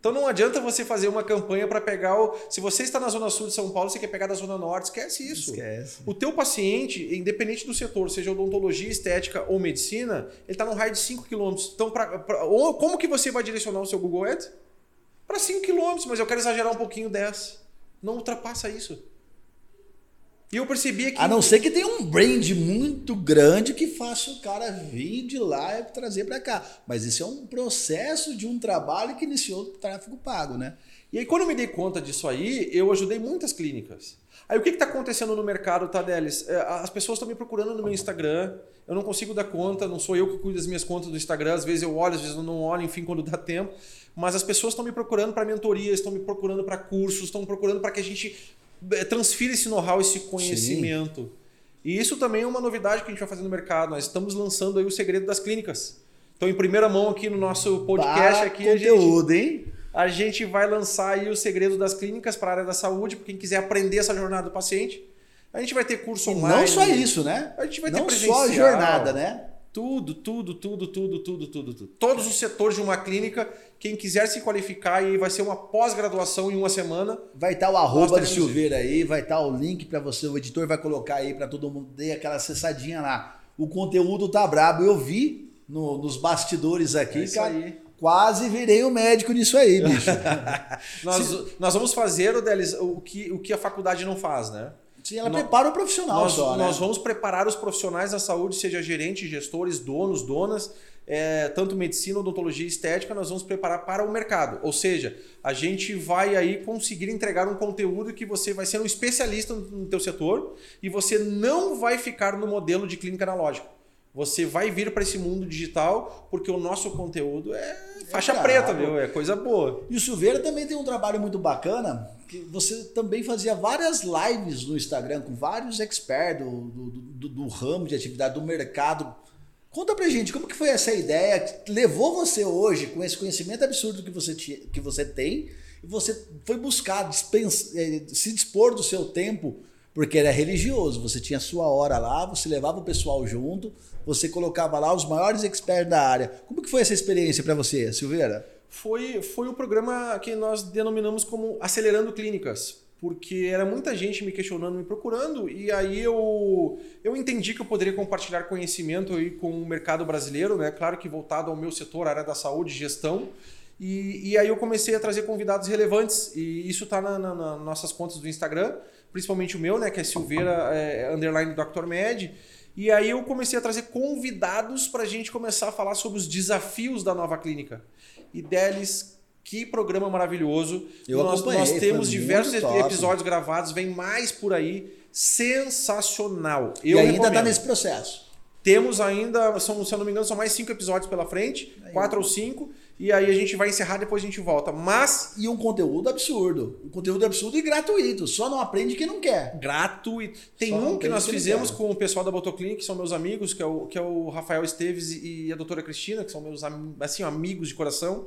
Então não adianta você fazer uma campanha para pegar o. Se você está na zona sul de São Paulo, você quer pegar da zona norte, esquece isso. Esquece. O teu paciente, independente do setor, seja odontologia, estética ou medicina, ele está num raio de 5 km. Então, pra, pra- ou como que você vai direcionar o seu Google Ads? para 5 km, mas eu quero exagerar um pouquinho 10. Não ultrapassa isso. E eu percebi que. A não ser que tenha um brand muito grande que faça o cara vir de lá e trazer para cá. Mas isso é um processo de um trabalho que iniciou o tráfego pago, né? E aí, quando eu me dei conta disso aí, eu ajudei muitas clínicas. Aí, o que está acontecendo no mercado, tá, Delis? É, as pessoas estão me procurando no meu Instagram, eu não consigo dar conta, não sou eu que cuido das minhas contas do Instagram, às vezes eu olho, às vezes eu não olho, enfim, quando dá tempo. Mas as pessoas estão me procurando para mentorias, estão me procurando para cursos, estão procurando para que a gente é, transfira esse know-how, esse conhecimento. Sim. E isso também é uma novidade que a gente vai fazer no mercado. Nós estamos lançando aí o segredo das clínicas. Então, em primeira mão aqui no nosso podcast, aqui conteúdo, a gente, hein? A gente vai lançar aí o segredo das clínicas para a área da saúde, para quem quiser aprender essa jornada do paciente. A gente vai ter curso online. Não só isso, né? A gente vai não ter presencial. só a jornada, né? Tudo, tudo, tudo, tudo, tudo, tudo, tudo. Todos os setores de uma clínica, quem quiser se qualificar e vai ser uma pós-graduação em uma semana. Vai estar o arroba do Silveira aí, vai estar o link para você, o editor vai colocar aí para todo mundo ter aquela acessadinha lá. O conteúdo tá brabo, eu vi no, nos bastidores aqui, é cara. Aí. Quase virei um médico nisso aí, bicho. nós, nós vamos fazer, o, que, o que a faculdade não faz, né? Sim, ela nós, prepara o profissional nós, só, né? Nós vamos preparar os profissionais da saúde, seja gerentes, gestores, donos, donas, é, tanto medicina, odontologia e estética, nós vamos preparar para o mercado. Ou seja, a gente vai aí conseguir entregar um conteúdo que você vai ser um especialista no, no teu setor e você não vai ficar no modelo de clínica analógica. Você vai vir para esse mundo digital porque o nosso conteúdo é faixa é preta, viu? É coisa boa. E o Silveira também tem um trabalho muito bacana, que você também fazia várias lives no Instagram com vários experts do, do, do, do ramo de atividade, do mercado. Conta pra gente, como que foi essa ideia que levou você hoje, com esse conhecimento absurdo que você, que você tem, e você foi buscar dispensa, eh, se dispor do seu tempo porque era religioso. Você tinha sua hora lá, você levava o pessoal junto, você colocava lá os maiores experts da área. Como que foi essa experiência para você, Silveira? Foi, foi o programa que nós denominamos como Acelerando Clínicas, porque era muita gente me questionando, me procurando, e aí eu, eu entendi que eu poderia compartilhar conhecimento aí com o mercado brasileiro, né? claro que voltado ao meu setor, área da saúde e gestão, e, e aí eu comecei a trazer convidados relevantes, e isso está nas na, na nossas contas do Instagram, principalmente o meu, né, que é Silveira é, underline Dr. Med. E aí eu comecei a trazer convidados para a gente começar a falar sobre os desafios da nova clínica. E deles, que programa maravilhoso. Eu nós, nós temos diversos episódios top. gravados, vem mais por aí. Sensacional. Eu e ainda está nesse processo. Temos ainda, são, se eu não me engano, são mais cinco episódios pela frente, aí, quatro ou cinco. E aí a gente vai encerrar, depois a gente volta. Mas. E um conteúdo absurdo. Um conteúdo absurdo e gratuito. Só não aprende quem não quer. Gratuito. Tem Só um que nós fizemos com o pessoal da Botoclinic, que são meus amigos, que é, o, que é o Rafael Esteves e a doutora Cristina, que são meus assim, amigos de coração.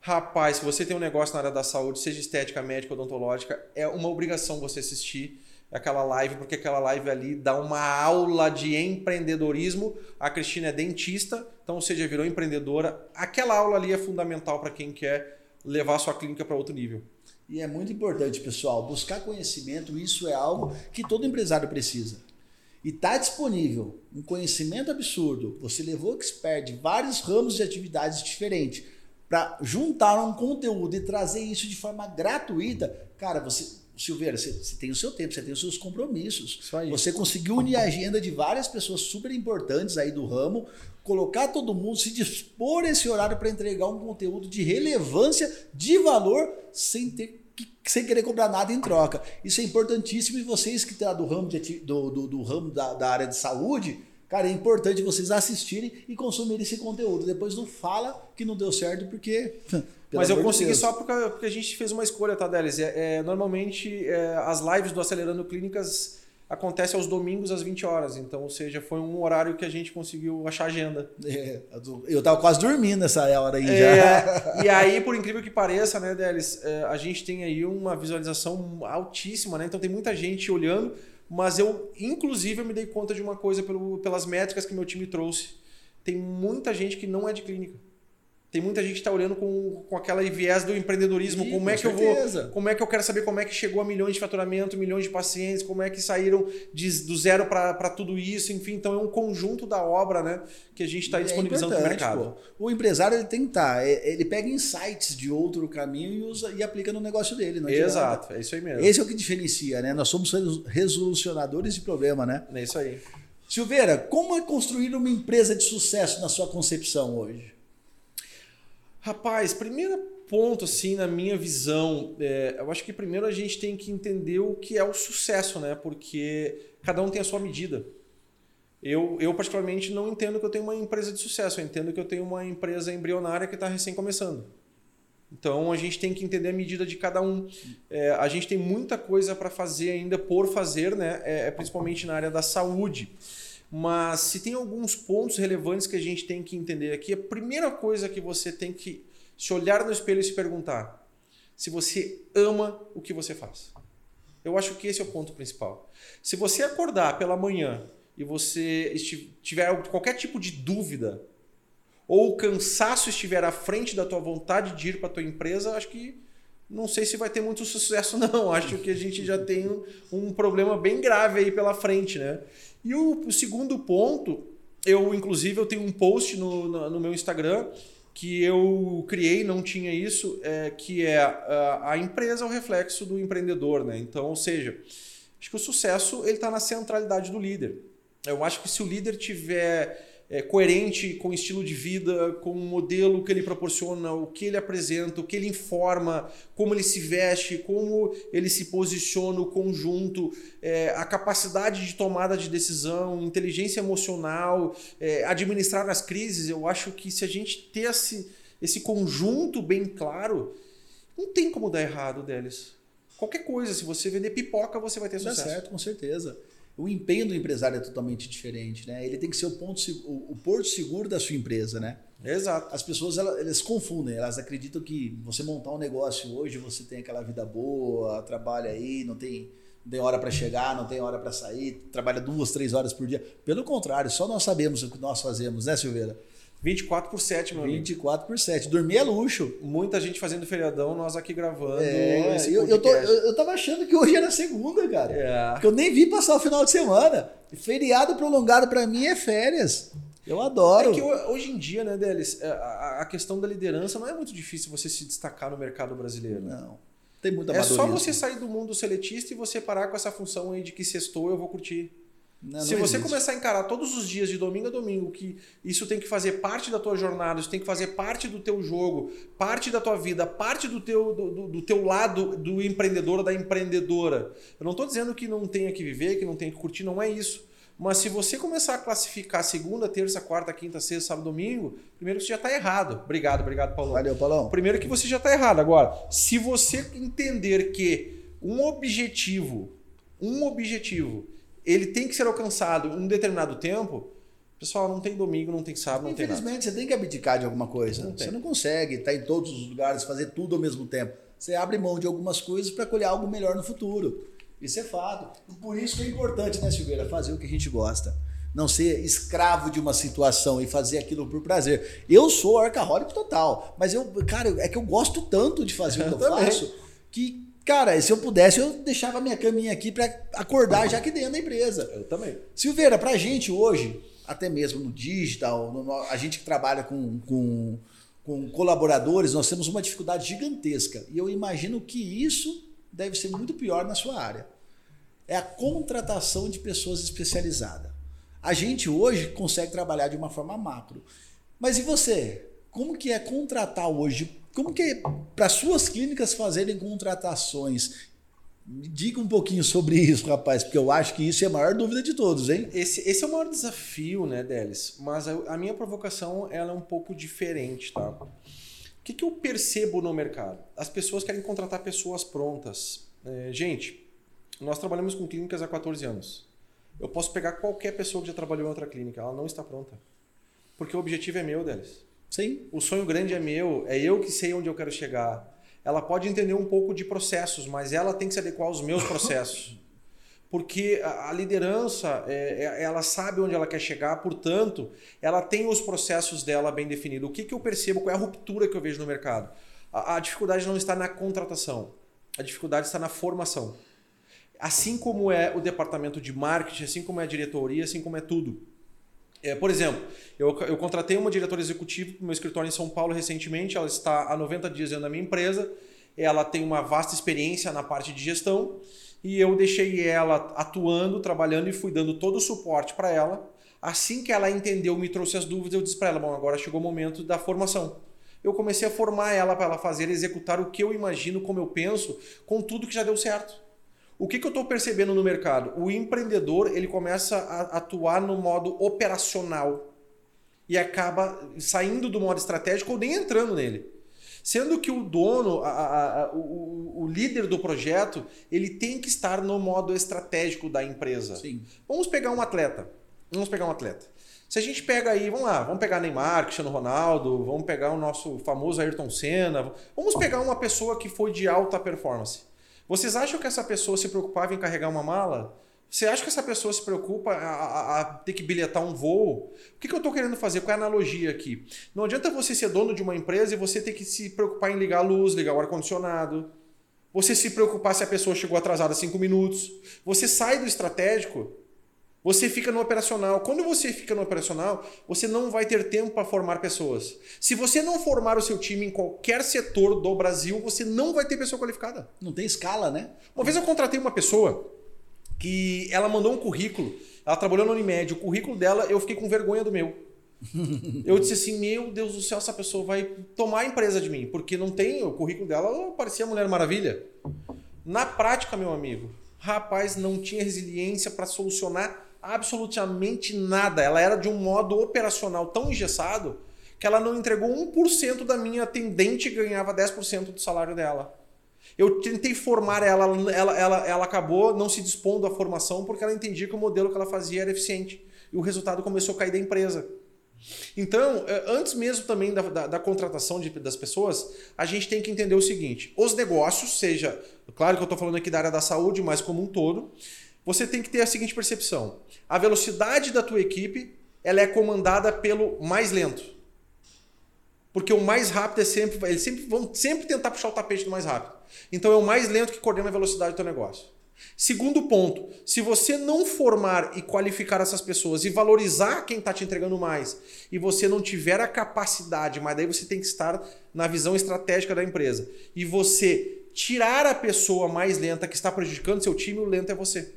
Rapaz, se você tem um negócio na área da saúde, seja estética, médica, odontológica, é uma obrigação você assistir aquela live, porque aquela live ali dá uma aula de empreendedorismo. A Cristina é dentista, então, ou seja, virou empreendedora. Aquela aula ali é fundamental para quem quer levar sua clínica para outro nível. E é muito importante, pessoal, buscar conhecimento, isso é algo que todo empresário precisa. E está disponível um conhecimento absurdo. Você levou expert de vários ramos de atividades diferentes para juntar um conteúdo e trazer isso de forma gratuita. Cara, você Silveira, você, você, tem o seu tempo, você tem os seus compromissos. Você conseguiu unir a agenda de várias pessoas super importantes aí do ramo, colocar todo mundo, se dispor esse horário para entregar um conteúdo de relevância, de valor, sem ter sem querer cobrar nada em troca. Isso é importantíssimo e vocês que estão tá do ramo, de, do, do, do ramo da, da área de saúde, Cara, é importante vocês assistirem e consumirem esse conteúdo. Depois não fala que não deu certo, porque. Mas eu consegui só porque, porque, a gente fez uma escolha, tá, Delis? É, é, normalmente é, as lives do Acelerando Clínicas acontecem aos domingos às 20 horas. Então, ou seja, foi um horário que a gente conseguiu achar agenda. É, eu tava quase dormindo nessa hora aí é, já. E aí, por incrível que pareça, né, Delis, é, a gente tem aí uma visualização altíssima, né? Então tem muita gente olhando mas eu, inclusive, eu me dei conta de uma coisa pelo, pelas métricas que meu time trouxe. Tem muita gente que não é de clínica. Tem muita gente que está olhando com, com aquela viés do empreendedorismo. Sim, como é com que eu certeza. vou. Como é que eu quero saber como é que chegou a milhões de faturamento, milhões de pacientes, como é que saíram de- do zero para tudo isso, enfim. Então é um conjunto da obra né, que a gente está É disponibilizando para o mercado. pô. O empresário ele tem que estar. Ele pega insights de outro caminho e, usa, e aplica no negócio dele. Não. Exato, é isso aí mesmo. Esse é o que diferencia, né? Nós somos resolu- resolucionadores de problema, né? É isso aí. Silveira, como é construir uma empresa de sucesso na sua concepção hoje? Rapaz, primeiro ponto, assim, na minha visão, é, eu acho que primeiro a gente tem que entender o que é o sucesso, né? Porque cada um tem a sua medida. Eu, eu, particularmente, não entendo que eu tenho uma empresa de sucesso, eu entendo que eu tenho uma empresa embrionária que está recém começando. Então a gente tem que entender a medida de cada um. É, a gente tem muita coisa para fazer ainda por fazer, né? É, principalmente na área da saúde. Mas se tem alguns pontos relevantes que a gente tem que entender aqui, a primeira coisa que você tem que se olhar no espelho e se perguntar se você ama o que você faz. Eu acho que esse é o ponto principal. Se você acordar pela manhã e você tiver qualquer tipo de dúvida ou o cansaço estiver à frente da tua vontade de ir para tua empresa, acho que não sei se vai ter muito sucesso não. Acho que a gente já tem um, problema bem grave aí pela frente, né? E o, o segundo ponto, eu inclusive eu tenho um post no, no, no meu Instagram que eu criei, não tinha isso, é, que é a, a empresa é o reflexo do empreendedor, né? Então, ou seja, acho que o sucesso ele está na centralidade do líder. Eu acho que se o líder tiver é, coerente com o estilo de vida, com o modelo que ele proporciona, o que ele apresenta, o que ele informa, como ele se veste, como ele se posiciona, o conjunto, é, a capacidade de tomada de decisão, inteligência emocional, é, administrar as crises. Eu acho que se a gente ter esse, esse conjunto bem claro, não tem como dar errado deles. Qualquer coisa, se você vender pipoca, você vai ter Dá sucesso. certo, com certeza. O empenho do empresário é totalmente diferente, né? Ele tem que ser o ponto, o porto seguro da sua empresa, né? Exato. As pessoas elas, elas confundem, elas acreditam que você montar um negócio hoje, você tem aquela vida boa, trabalha aí, não tem, não tem hora para chegar, não tem hora para sair, trabalha duas, três horas por dia. Pelo contrário, só nós sabemos o que nós fazemos, né, Silveira? 24 por 7, meu amigo. 24 por 7. Dormir é luxo. Muita gente fazendo feriadão, nós aqui gravando É, eu, eu, tô, eu, eu tava achando que hoje era segunda, cara. É. Porque eu nem vi passar o final de semana. Feriado prolongado para mim é férias. Eu adoro. É que ho- hoje em dia, né, Delis, é, a, questão da liderança não é muito difícil você se destacar no mercado brasileiro. Não. Tem muita É só você sair do mundo seletista e você parar com essa função aí de que sextou eu vou curtir. Não, Se não você existe. começar a encarar todos os dias, de domingo a domingo, que isso tem que fazer parte da tua jornada, isso tem que fazer parte do teu jogo, parte da tua vida, parte do teu, do, do- teu lado do empreendedor ou da empreendedora. Eu não estou dizendo que não tenha que viver, que não tenha que curtir, não é isso. Mas se você começar a classificar segunda, terça, quarta, quinta, sexta, sábado, domingo, primeiro que você já está errado. Obrigado, obrigado, Paulo. Valeu, Paulão. Primeiro que você já está errado. Agora, se você entender que um objetivo, um objetivo, ele tem que ser alcançado em um determinado tempo, pessoal, não tem domingo, não tem sábado, não tem nada. Infelizmente, você tem que abdicar de alguma coisa. Não você não consegue estar em todos os lugares, fazer tudo ao mesmo tempo. Você abre mão de algumas coisas para colher algo melhor no futuro. Isso é fato. E Por isso que é importante, né, Silveira, fazer o que a gente gosta. Não ser escravo de uma situação e fazer aquilo por prazer. Eu sou arcaholic total, mas eu, cara, é que eu gosto tanto de fazer o que eu Eu também. faço que, cara, se eu pudesse, eu deixava minha caminha aqui para acordar já aqui dentro da empresa. Eu também. Silveira, pra gente hoje, até mesmo no digital, no- a gente que trabalha com, com, com colaboradores, nós temos uma dificuldade gigantesca. E eu imagino que isso deve ser muito pior na sua área. É a contratação de pessoas especializadas. A gente hoje consegue trabalhar de uma forma macro. Mas e você? Como que é contratar hoje? Como que é para suas clínicas fazerem contratações? Me diga um pouquinho sobre isso, rapaz, porque eu acho que isso é a maior dúvida de todos, hein? Esse, esse é o maior desafio, né, Delis? Mas a, a minha provocação ela é um pouco diferente, tá? O que, que eu percebo no mercado? As pessoas querem contratar pessoas prontas. É, gente, nós trabalhamos com clínicas há 14 anos. Eu posso pegar qualquer pessoa que já trabalhou em outra clínica, ela não está pronta. Porque o objetivo é meu, Delis. Sim. O sonho grande é meu, é eu que sei onde eu quero chegar. Ela pode entender um pouco de processos, mas ela tem que se adequar aos meus processos. porque a, liderança é, é, ela sabe onde ela quer chegar, portanto, ela tem os processos dela bem definidos. O que, eu percebo, qual é a ruptura que eu vejo no mercado? A dificuldade não está na contratação, a dificuldade está na formação. Assim como é o departamento de marketing, assim como é a diretoria, assim como é tudo. É, por exemplo, eu, eu contratei uma diretora executiva para o meu escritório em São Paulo recentemente, ela está há 90 dias dentro da minha empresa, ela tem uma vasta experiência na parte de gestão e eu deixei ela atuando, trabalhando e fui dando todo o suporte para ela. Assim que ela entendeu, me trouxe as dúvidas, eu disse para ela: bom, agora chegou o momento da formação. Eu comecei a formar ela para ela fazer, executar o que eu imagino, como eu penso, com tudo que já deu certo. O que, que eu estou percebendo no mercado? O empreendedor ele começa a atuar no modo operacional e acaba saindo do modo estratégico ou nem entrando nele. Sendo que o dono, a, a, a, o, o, líder do projeto, ele tem que estar no modo estratégico da empresa. Sim. Vamos pegar um atleta. Vamos pegar um atleta. Se a gente pega aí, vamos lá, vamos pegar Neymar, Cristiano Ronaldo, vamos pegar o nosso famoso Ayrton Senna, vamos pegar uma pessoa que foi de alta performance. Vocês acham que essa pessoa se preocupava em carregar uma mala? Você acha que essa pessoa se preocupa a, a, a ter que bilhetar um voo? O que, que eu estou querendo fazer? Qual é a analogia aqui? Não adianta você ser dono de uma empresa e você ter que se preocupar em ligar a luz, ligar o ar-condicionado. Você se preocupar se a pessoa chegou atrasada cinco minutos. Você sai do estratégico, você fica no operacional. Quando você fica no operacional, você não vai ter tempo para formar pessoas. Se você não formar o seu time em qualquer setor do Brasil, você não vai ter pessoa qualificada. Não tem escala, né? Uma vez eu contratei uma pessoa que ela mandou um currículo, ela trabalhou na Unimed, o currículo dela, eu fiquei com vergonha do meu. Eu disse assim, meu Deus do céu, essa pessoa vai tomar a empresa de mim, porque não tem, o currículo dela parecia Mulher Maravilha. Na prática, meu amigo, rapaz, não tinha resiliência para solucionar absolutamente nada. Ela era de um modo operacional tão engessado que ela não entregou 1% da minha atendente e ganhava 10% do salário dela. Eu tentei formar ela, ela, ela, ela acabou não se dispondo à formação porque ela entendia que o modelo que ela fazia era eficiente. E o resultado começou a cair da empresa. Então, eh, antes mesmo também da, da, da contratação de, das pessoas, a gente tem que entender o seguinte: os negócios, seja, claro que eu estou falando aqui da área da saúde, mas como um todo, você tem que ter a seguinte percepção: a velocidade da tua equipe ela é comandada pelo mais lento. Porque o mais rápido é sempre. Eles sempre vão sempre tentar puxar o tapete do mais rápido. Então é o mais lento que coordena a velocidade do teu negócio. Segundo ponto, se você não formar e qualificar essas pessoas e valorizar quem está te entregando mais, e você não tiver a capacidade, mas daí você tem que estar na visão estratégica da empresa, e você tirar a pessoa mais lenta que está prejudicando seu time, o lento é você.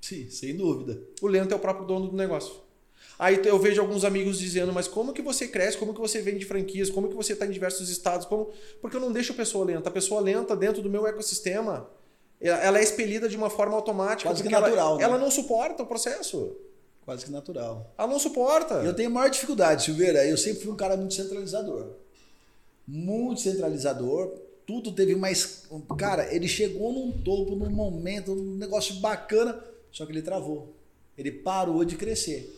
Sim, sem dúvida. O lento é o próprio dono do negócio. Aí eu vejo alguns amigos dizendo, mas como que você cresce? Como que você vende franquias? Como que você está em diversos estados? Como... Porque eu não deixo a pessoa lenta. A pessoa lenta dentro do meu ecossistema, ela é expelida de uma forma automática. Quase que natural. Ela, né? ela não suporta o processo. Quase que natural. Ela não suporta. Eu tenho maior dificuldade, Silveira. Eu sempre fui um cara muito centralizador. Muito centralizador. Tudo teve mais. Cara, ele chegou num topo, num momento, num negócio bacana, só que ele travou. Ele parou de crescer.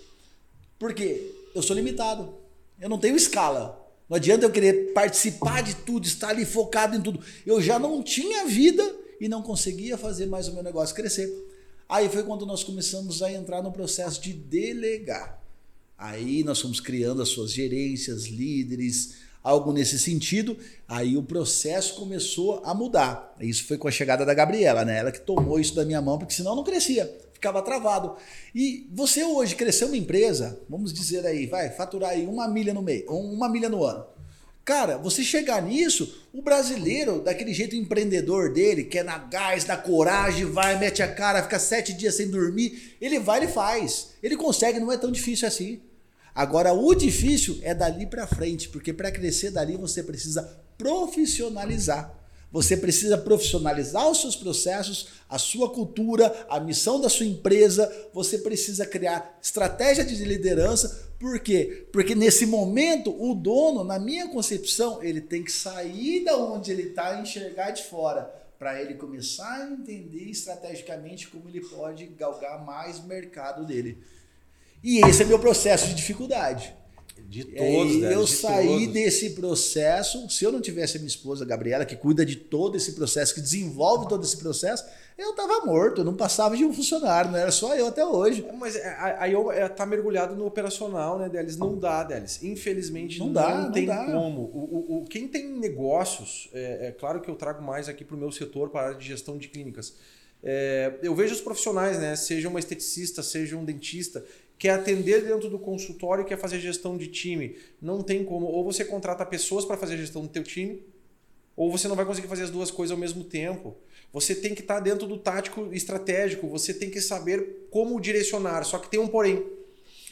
Por quê? Eu sou limitado. Eu não tenho escala. Não adianta eu querer participar de tudo, estar ali focado em tudo. Eu já não tinha vida e não conseguia fazer mais o meu negócio crescer. Aí foi quando nós começamos a entrar no processo de delegar. Aí nós fomos criando as suas gerências, líderes, algo nesse sentido. Aí o processo começou a mudar. Isso foi com a chegada da Gabriela, né? Ela que tomou isso da minha mão, porque senão não crescia ficava travado. E você hoje cresceu uma empresa, vamos dizer aí, vai faturar aí uma milha no mês, uma milha no ano. Cara, você chegar nisso, o brasileiro, daquele jeito empreendedor dele, que é na gás, na coragem, vai, mete a cara, fica sete dias sem dormir, ele vai e faz. Ele consegue, não é tão difícil assim. Agora, o difícil é dali para frente, porque para crescer dali você precisa profissionalizar. Você precisa profissionalizar os seus processos, a sua cultura, a missão da sua empresa. Você precisa criar estratégia de liderança. Por quê? Porque nesse momento, o dono, na minha concepção, ele tem que sair da onde ele está e enxergar de fora. Para ele começar a entender estrategicamente como ele pode galgar mais mercado dele. E esse é meu processo de dificuldade. De todos, né? Eu de saí todos. desse processo. Se eu não tivesse a minha esposa, Gabriela, que cuida de todo esse processo, que desenvolve todo esse processo, eu estava morto, eu não passava de um funcionário, não era só eu até hoje. É, mas aí eu é, tá mergulhado no operacional, né, Delis? Não dá, Delis. Infelizmente não, não dá, não tem dá. como. O, o, o, quem tem negócios, é, é, claro que eu trago mais aqui para o meu setor, para a área de gestão de clínicas. É, eu vejo os profissionais, né? Seja uma esteticista, seja um dentista, quer atender dentro do consultório e quer fazer gestão de time. Não tem como. Ou você contrata pessoas para fazer gestão do teu time, ou você não vai conseguir fazer as duas coisas ao mesmo tempo. Você tem que estar tá dentro do tático estratégico, você tem que saber como direcionar. Só que tem um porém.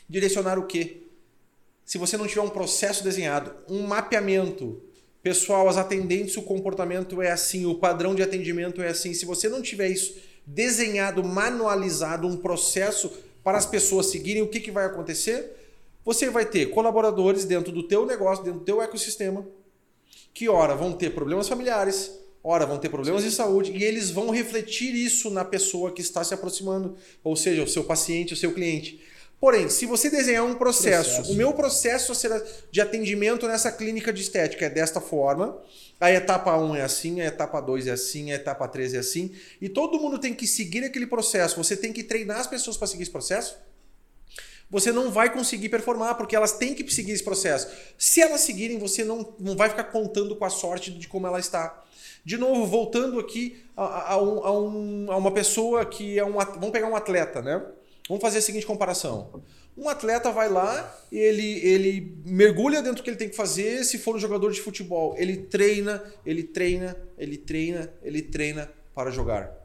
Direcionar o quê? Se você não tiver um processo desenhado, um mapeamento pessoal, as atendentes, o comportamento é assim, o padrão de atendimento é assim. Se você não tiver isso desenhado, manualizado, um processo para as pessoas seguirem, o que, que vai acontecer? Você vai ter colaboradores dentro do teu negócio, dentro do teu ecossistema, que ora vão ter problemas familiares, ora vão ter problemas de saúde e eles vão refletir isso na pessoa que está se aproximando, ou seja, o seu paciente, o seu cliente. Porém, se você desenhar um processo, processo. o meu processo de atendimento nessa clínica de estética é desta forma, a etapa 1 é assim, a etapa 2 é assim, a etapa 3 é assim, e todo mundo tem que seguir aquele processo, você tem que treinar as pessoas para seguir esse processo, você não vai conseguir performar, porque elas têm que seguir esse processo. Se elas seguirem, você não, não vai ficar contando com a sorte de como ela está. De novo, voltando aqui a, a, a, um, a uma pessoa que é um. Vamos pegar um atleta, né? Vamos fazer a seguinte comparação. Um atleta vai lá, ele, ele mergulha dentro do que ele tem que fazer. Se for um jogador de futebol, ele treina, ele treina, ele treina, ele treina para jogar.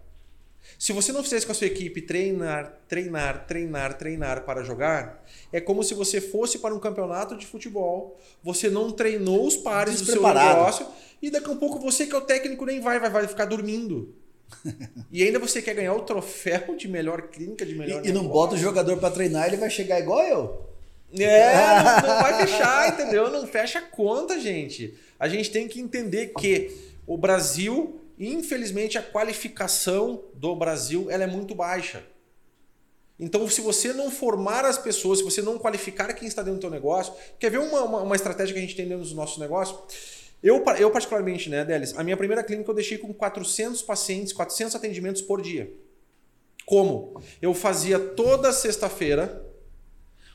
Se você não fizesse com a sua equipe treinar, treinar, treinar, treinar para jogar, é como se você fosse para um campeonato de futebol, você não treinou os pares do seu negócio e daqui a um pouco você que é o técnico nem vai, vai, vai ficar dormindo. e ainda você quer ganhar o troféu de melhor clínica, de melhor E, e não bota o jogador para treinar, ele vai chegar igual eu. É, não, não vai fechar, entendeu? Não fecha a conta, gente. A gente tem que entender que o Brasil Infelizmente, a qualificação do Brasil ela é muito baixa. Então, se você não formar as pessoas, se você não qualificar quem está dentro do seu negócio, quer ver uma, uma, uma estratégia que a gente tem dentro do nosso negócio? Eu, eu particularmente, né, Delis, a minha primeira clínica eu deixei com 400 pacientes, 400 atendimentos por dia. Como? Eu fazia toda sexta-feira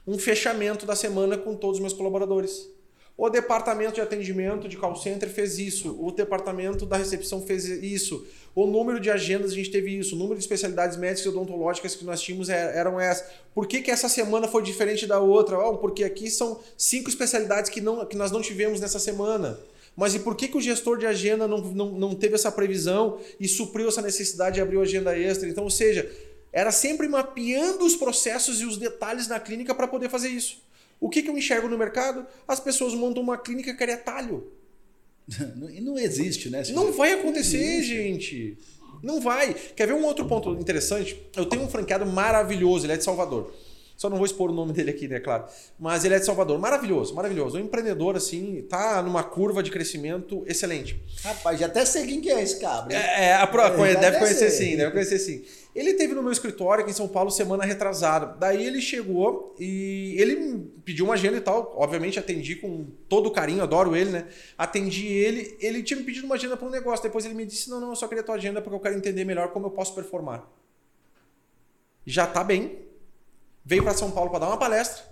um fechamento da semana com todos os meus colaboradores. O departamento de atendimento de call center fez isso, o departamento da recepção fez isso, o número de agendas a gente teve isso, o número de especialidades médicas e odontológicas que nós tínhamos é, eram essas. Por que, que essa semana foi diferente da outra? Oh, porque aqui são cinco especialidades que, não, que nós não tivemos nessa semana. Mas e por que, que o gestor de agenda não, não, não teve essa previsão e supriu essa necessidade de abrir a agenda extra? Então, ou seja, era sempre mapeando os processos e os detalhes na clínica para poder fazer isso. O que, que eu enxergo no mercado? As pessoas montam uma clínica que é talho. E não existe, né? Não vai acontecer, não gente. Não vai. Quer ver um outro ponto interessante? Eu tenho um franqueado maravilhoso, ele é de Salvador. Só não vou expor o nome dele aqui, né, claro. Mas ele é de Salvador. Maravilhoso, maravilhoso. Um empreendedor, assim, tá numa curva de crescimento excelente. Rapaz, já até sei quem que é esse cabra. É, é, a pro... é, deve conhecer sim, deve conhecer sim. Ele teve no meu escritório aqui em São Paulo semana retrasada. Daí ele chegou e ele pediu uma agenda e tal. Obviamente atendi com todo carinho, adoro ele, né? Atendi ele. Ele tinha me pedido uma agenda para um negócio. Depois ele me disse: Não, não, eu só queria tua agenda porque eu quero entender melhor como eu posso performar. Já tá bem veio para São Paulo para dar uma palestra,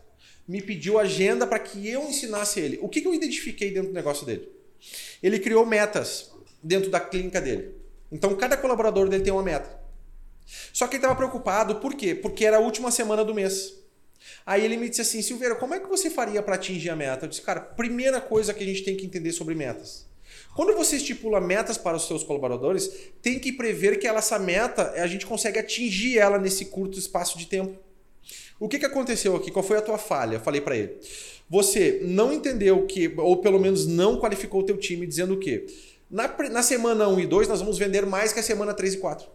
me pediu agenda para que eu ensinasse ele. O que, que eu identifiquei dentro do negócio dele? Ele criou metas dentro da clínica dele. Então, cada colaborador dele tem uma meta. Só que ele estava preocupado, por quê? Porque era a última semana do mês. Aí ele me disse assim, Silveira, como é que você faria para atingir a meta? Eu disse, cara, primeira coisa que a gente tem que entender sobre metas. Quando você estipula metas para os seus colaboradores, tem que prever que ela, essa meta a gente consegue atingir ela nesse curto espaço de tempo. O que, que aconteceu aqui? Qual foi a tua falha? Eu falei para ele. Você não entendeu que, ou pelo menos não qualificou o teu time dizendo o quê? Na, na semana 1 e 2, nós vamos vender mais que a semana 3 e 4.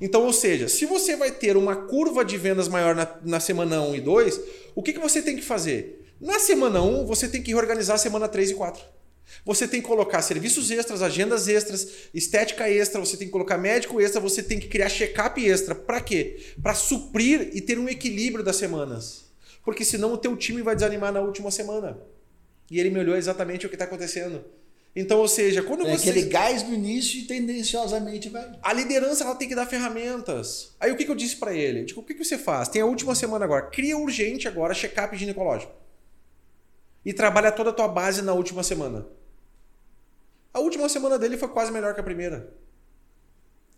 Então, ou seja, se você vai ter uma curva de vendas maior na, na semana 1 e 2, o que, que você tem que fazer? Na semana 1, você tem que reorganizar a semana 3 e 4. Você tem que colocar serviços extras, agendas extras, estética extra, você tem que colocar médico extra, você tem que criar check-up extra. Para quê? Para suprir e ter um equilíbrio das semanas. Porque senão o teu time vai desanimar na última semana. E ele me olhou exatamente o que está acontecendo. Então, ou seja, quando é você. aquele gás no início e tendenciosamente vai. A liderança ela tem que dar ferramentas. Aí o que, que eu disse para ele? Digo, o que, que você faz? Tem a última semana agora. Cria urgente agora check-up ginecológico. E trabalha toda a tua base na última semana. A última semana dele foi quase melhor que a primeira.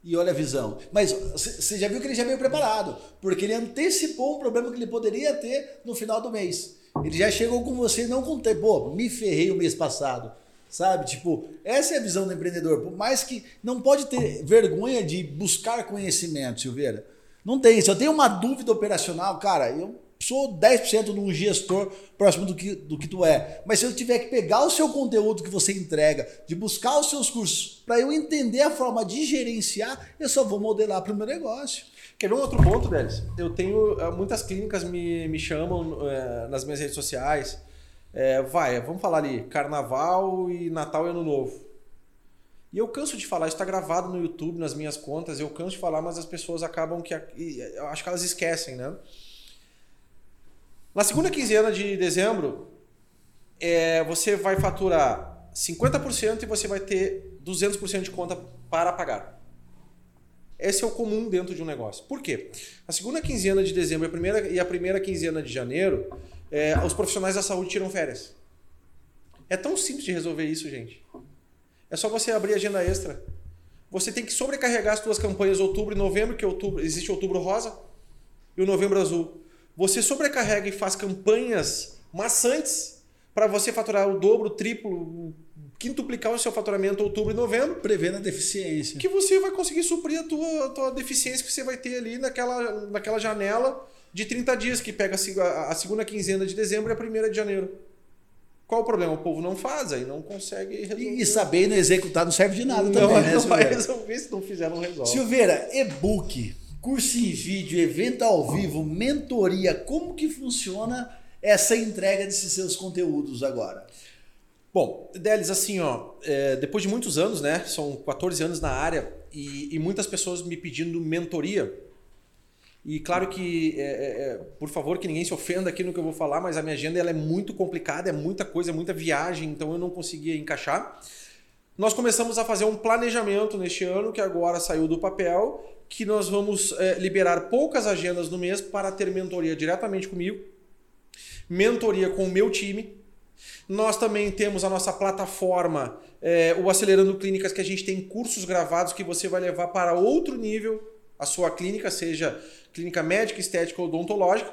E olha a visão. Mas você já viu que ele já veio preparado, porque ele antecipou um problema que ele poderia ter no final do mês. Ele já chegou com você não com tempo. Pô, me ferrei o mês passado. Sabe? Tipo, essa é a visão do empreendedor. Por mais que não pode ter vergonha de buscar conhecimento, Silveira. Não tem. Se eu tenho uma dúvida operacional, cara, eu sou 10% num gestor próximo do que, do que tu é. Mas se eu tiver que pegar o seu conteúdo que você entrega, de buscar os seus cursos, para eu entender a forma de gerenciar, eu só vou modelar para o meu negócio. Quer ver um outro ponto, Delis? Eu tenho. Eh, muitas clínicas me, me chamam é, nas minhas redes sociais. É, vai, vamos falar ali, carnaval e Natal e Ano Novo. E eu canso de falar, isso está gravado no YouTube, nas minhas contas, eu canso de falar, mas as pessoas acabam que. Acho que elas esquecem, né? Na segunda quinzena de dezembro, é, você vai faturar 50% e você vai ter 200% de conta para pagar. Esse é o comum dentro de um negócio. Por quê? A segunda quinzena de dezembro e a primeira, e a primeira quinzena de janeiro, é, os profissionais da saúde tiram férias. É tão simples de resolver isso, gente. É só você abrir agenda extra. Você tem que sobrecarregar as suas campanhas outubro e novembro, que é outubro, existe outubro rosa e o novembro azul. Você sobrecarrega e faz campanhas maçantes para você faturar o dobro, o triplo, quintuplicar o seu faturamento outubro e novembro. Prevendo a deficiência. Que você vai conseguir suprir a tua, a tua deficiência que você vai ter ali naquela, naquela janela de 30 dias, que pega a, a segunda quinzena de dezembro e a primeira de janeiro. Qual o problema? O povo não faz, aí não consegue resolver. E saber e não executar não serve de nada não, também, né, Não vai resolver, se não fizer, não resolve. Silveira, e-book curso em vídeo, evento ao vivo, mentoria, como que funciona essa entrega desses seus conteúdos agora? Bom, Delis, assim, ó, é, depois de muitos anos, né? São 14 anos na área e, e muitas pessoas me pedindo mentoria. E claro que, é, é, é, por favor, que ninguém se ofenda aqui no que eu vou falar, mas a minha agenda ela é muito complicada, é muita coisa, é muita viagem, então eu não conseguia encaixar. Nós começamos a fazer um planejamento neste ano, que agora saiu do papel, que nós vamos é, liberar poucas agendas no mês para ter mentoria diretamente comigo, mentoria com o meu time. Nós também temos a nossa plataforma, é, o Acelerando Clínicas, que a gente tem cursos gravados que você vai levar para outro nível a sua clínica, seja clínica médica, estética ou odontológica.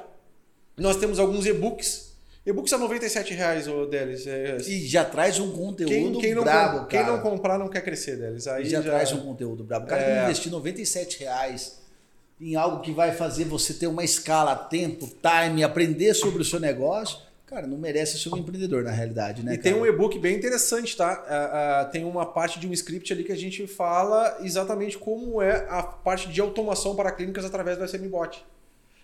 Nós temos alguns e-books e-books a 97 reais, o Delis. É... E já traz um conteúdo quem, quem não brabo, com, Quem não comprar não quer crescer, Delis. Aí e já, já, traz um conteúdo brabo. O cara é... que investir 97 reais em algo que vai fazer você ter uma escala, tempo, time, aprender sobre o seu negócio, cara, não merece ser um empreendedor na realidade, né? E cara? tem um e-book bem interessante, tá? Uh, uh, tem uma parte de um script ali que a gente fala exatamente como é a parte de automação para clínicas através do SMBot.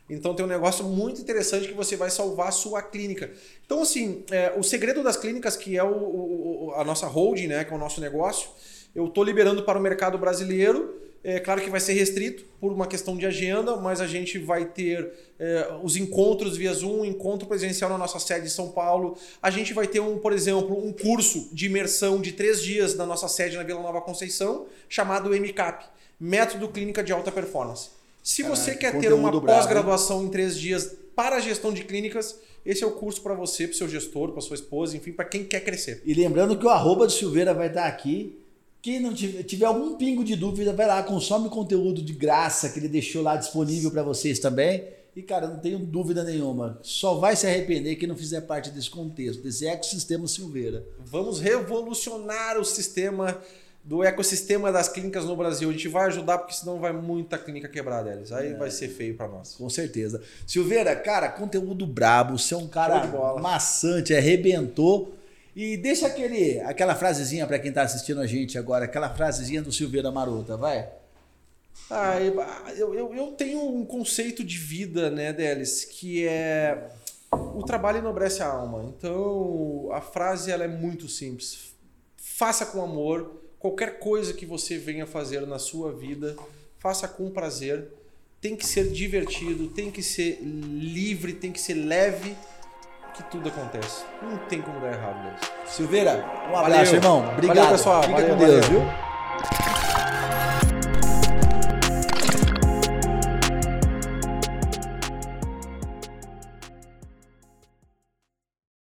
Então tem um negócio muito interessante que você vai salvar a sua clínica. Então, assim, é, o segredo das clínicas, que é o, o, a nossa holding, né, que é o nosso negócio, eu estou liberando para o mercado brasileiro. É claro que vai ser restrito por uma questão de agenda, mas a gente vai ter é, os encontros via Zoom, encontro presencial na nossa sede em São Paulo. A gente vai ter, um, por exemplo, um curso de imersão de três dias na nossa sede na Vila Nova Conceição, chamado MCAP Método Clínica de Alta Performance. Se você quer ter uma pós-graduação em três dias para a gestão de clínicas, esse é o curso para você, para o seu gestor, para sua esposa, enfim, para quem quer crescer. E lembrando que o arroba de Silveira vai estar aqui. Quem não tiver, tiver algum pingo de dúvida, vai lá, consome conteúdo de graça que ele deixou lá disponível para vocês também. E, cara, não tenho dúvida nenhuma. Só vai se arrepender quem não fizer parte desse contexto, desse ecossistema Silveira. Vamos revolucionar o sistema do ecossistema das clínicas no Brasil. A gente vai ajudar, porque senão vai muita clínica quebrar deles. Aí é. vai ser feio para nós. Com certeza. Silveira, cara, conteúdo brabo. Você é um cara maçante, arrebentou. E deixa aquele, aquela frasezinha para quem está assistindo a gente agora, aquela frasezinha do Silveira Marota, vai. Ah, eu, eu, eu tenho um conceito de vida, né, Delis, que é o trabalho enobrece a alma. Então, a frase ela é muito simples. Faça com amor, Qualquer coisa que você venha fazer na sua vida, faça com prazer, tem que ser divertido, tem que ser livre, tem que ser leve, que tudo acontece. Não tem como dar errado, Deus. Silveira, um abraço, irmão. Obrigado. Valeu, pessoal. Fica Valeu, com Deus, valeu. viu?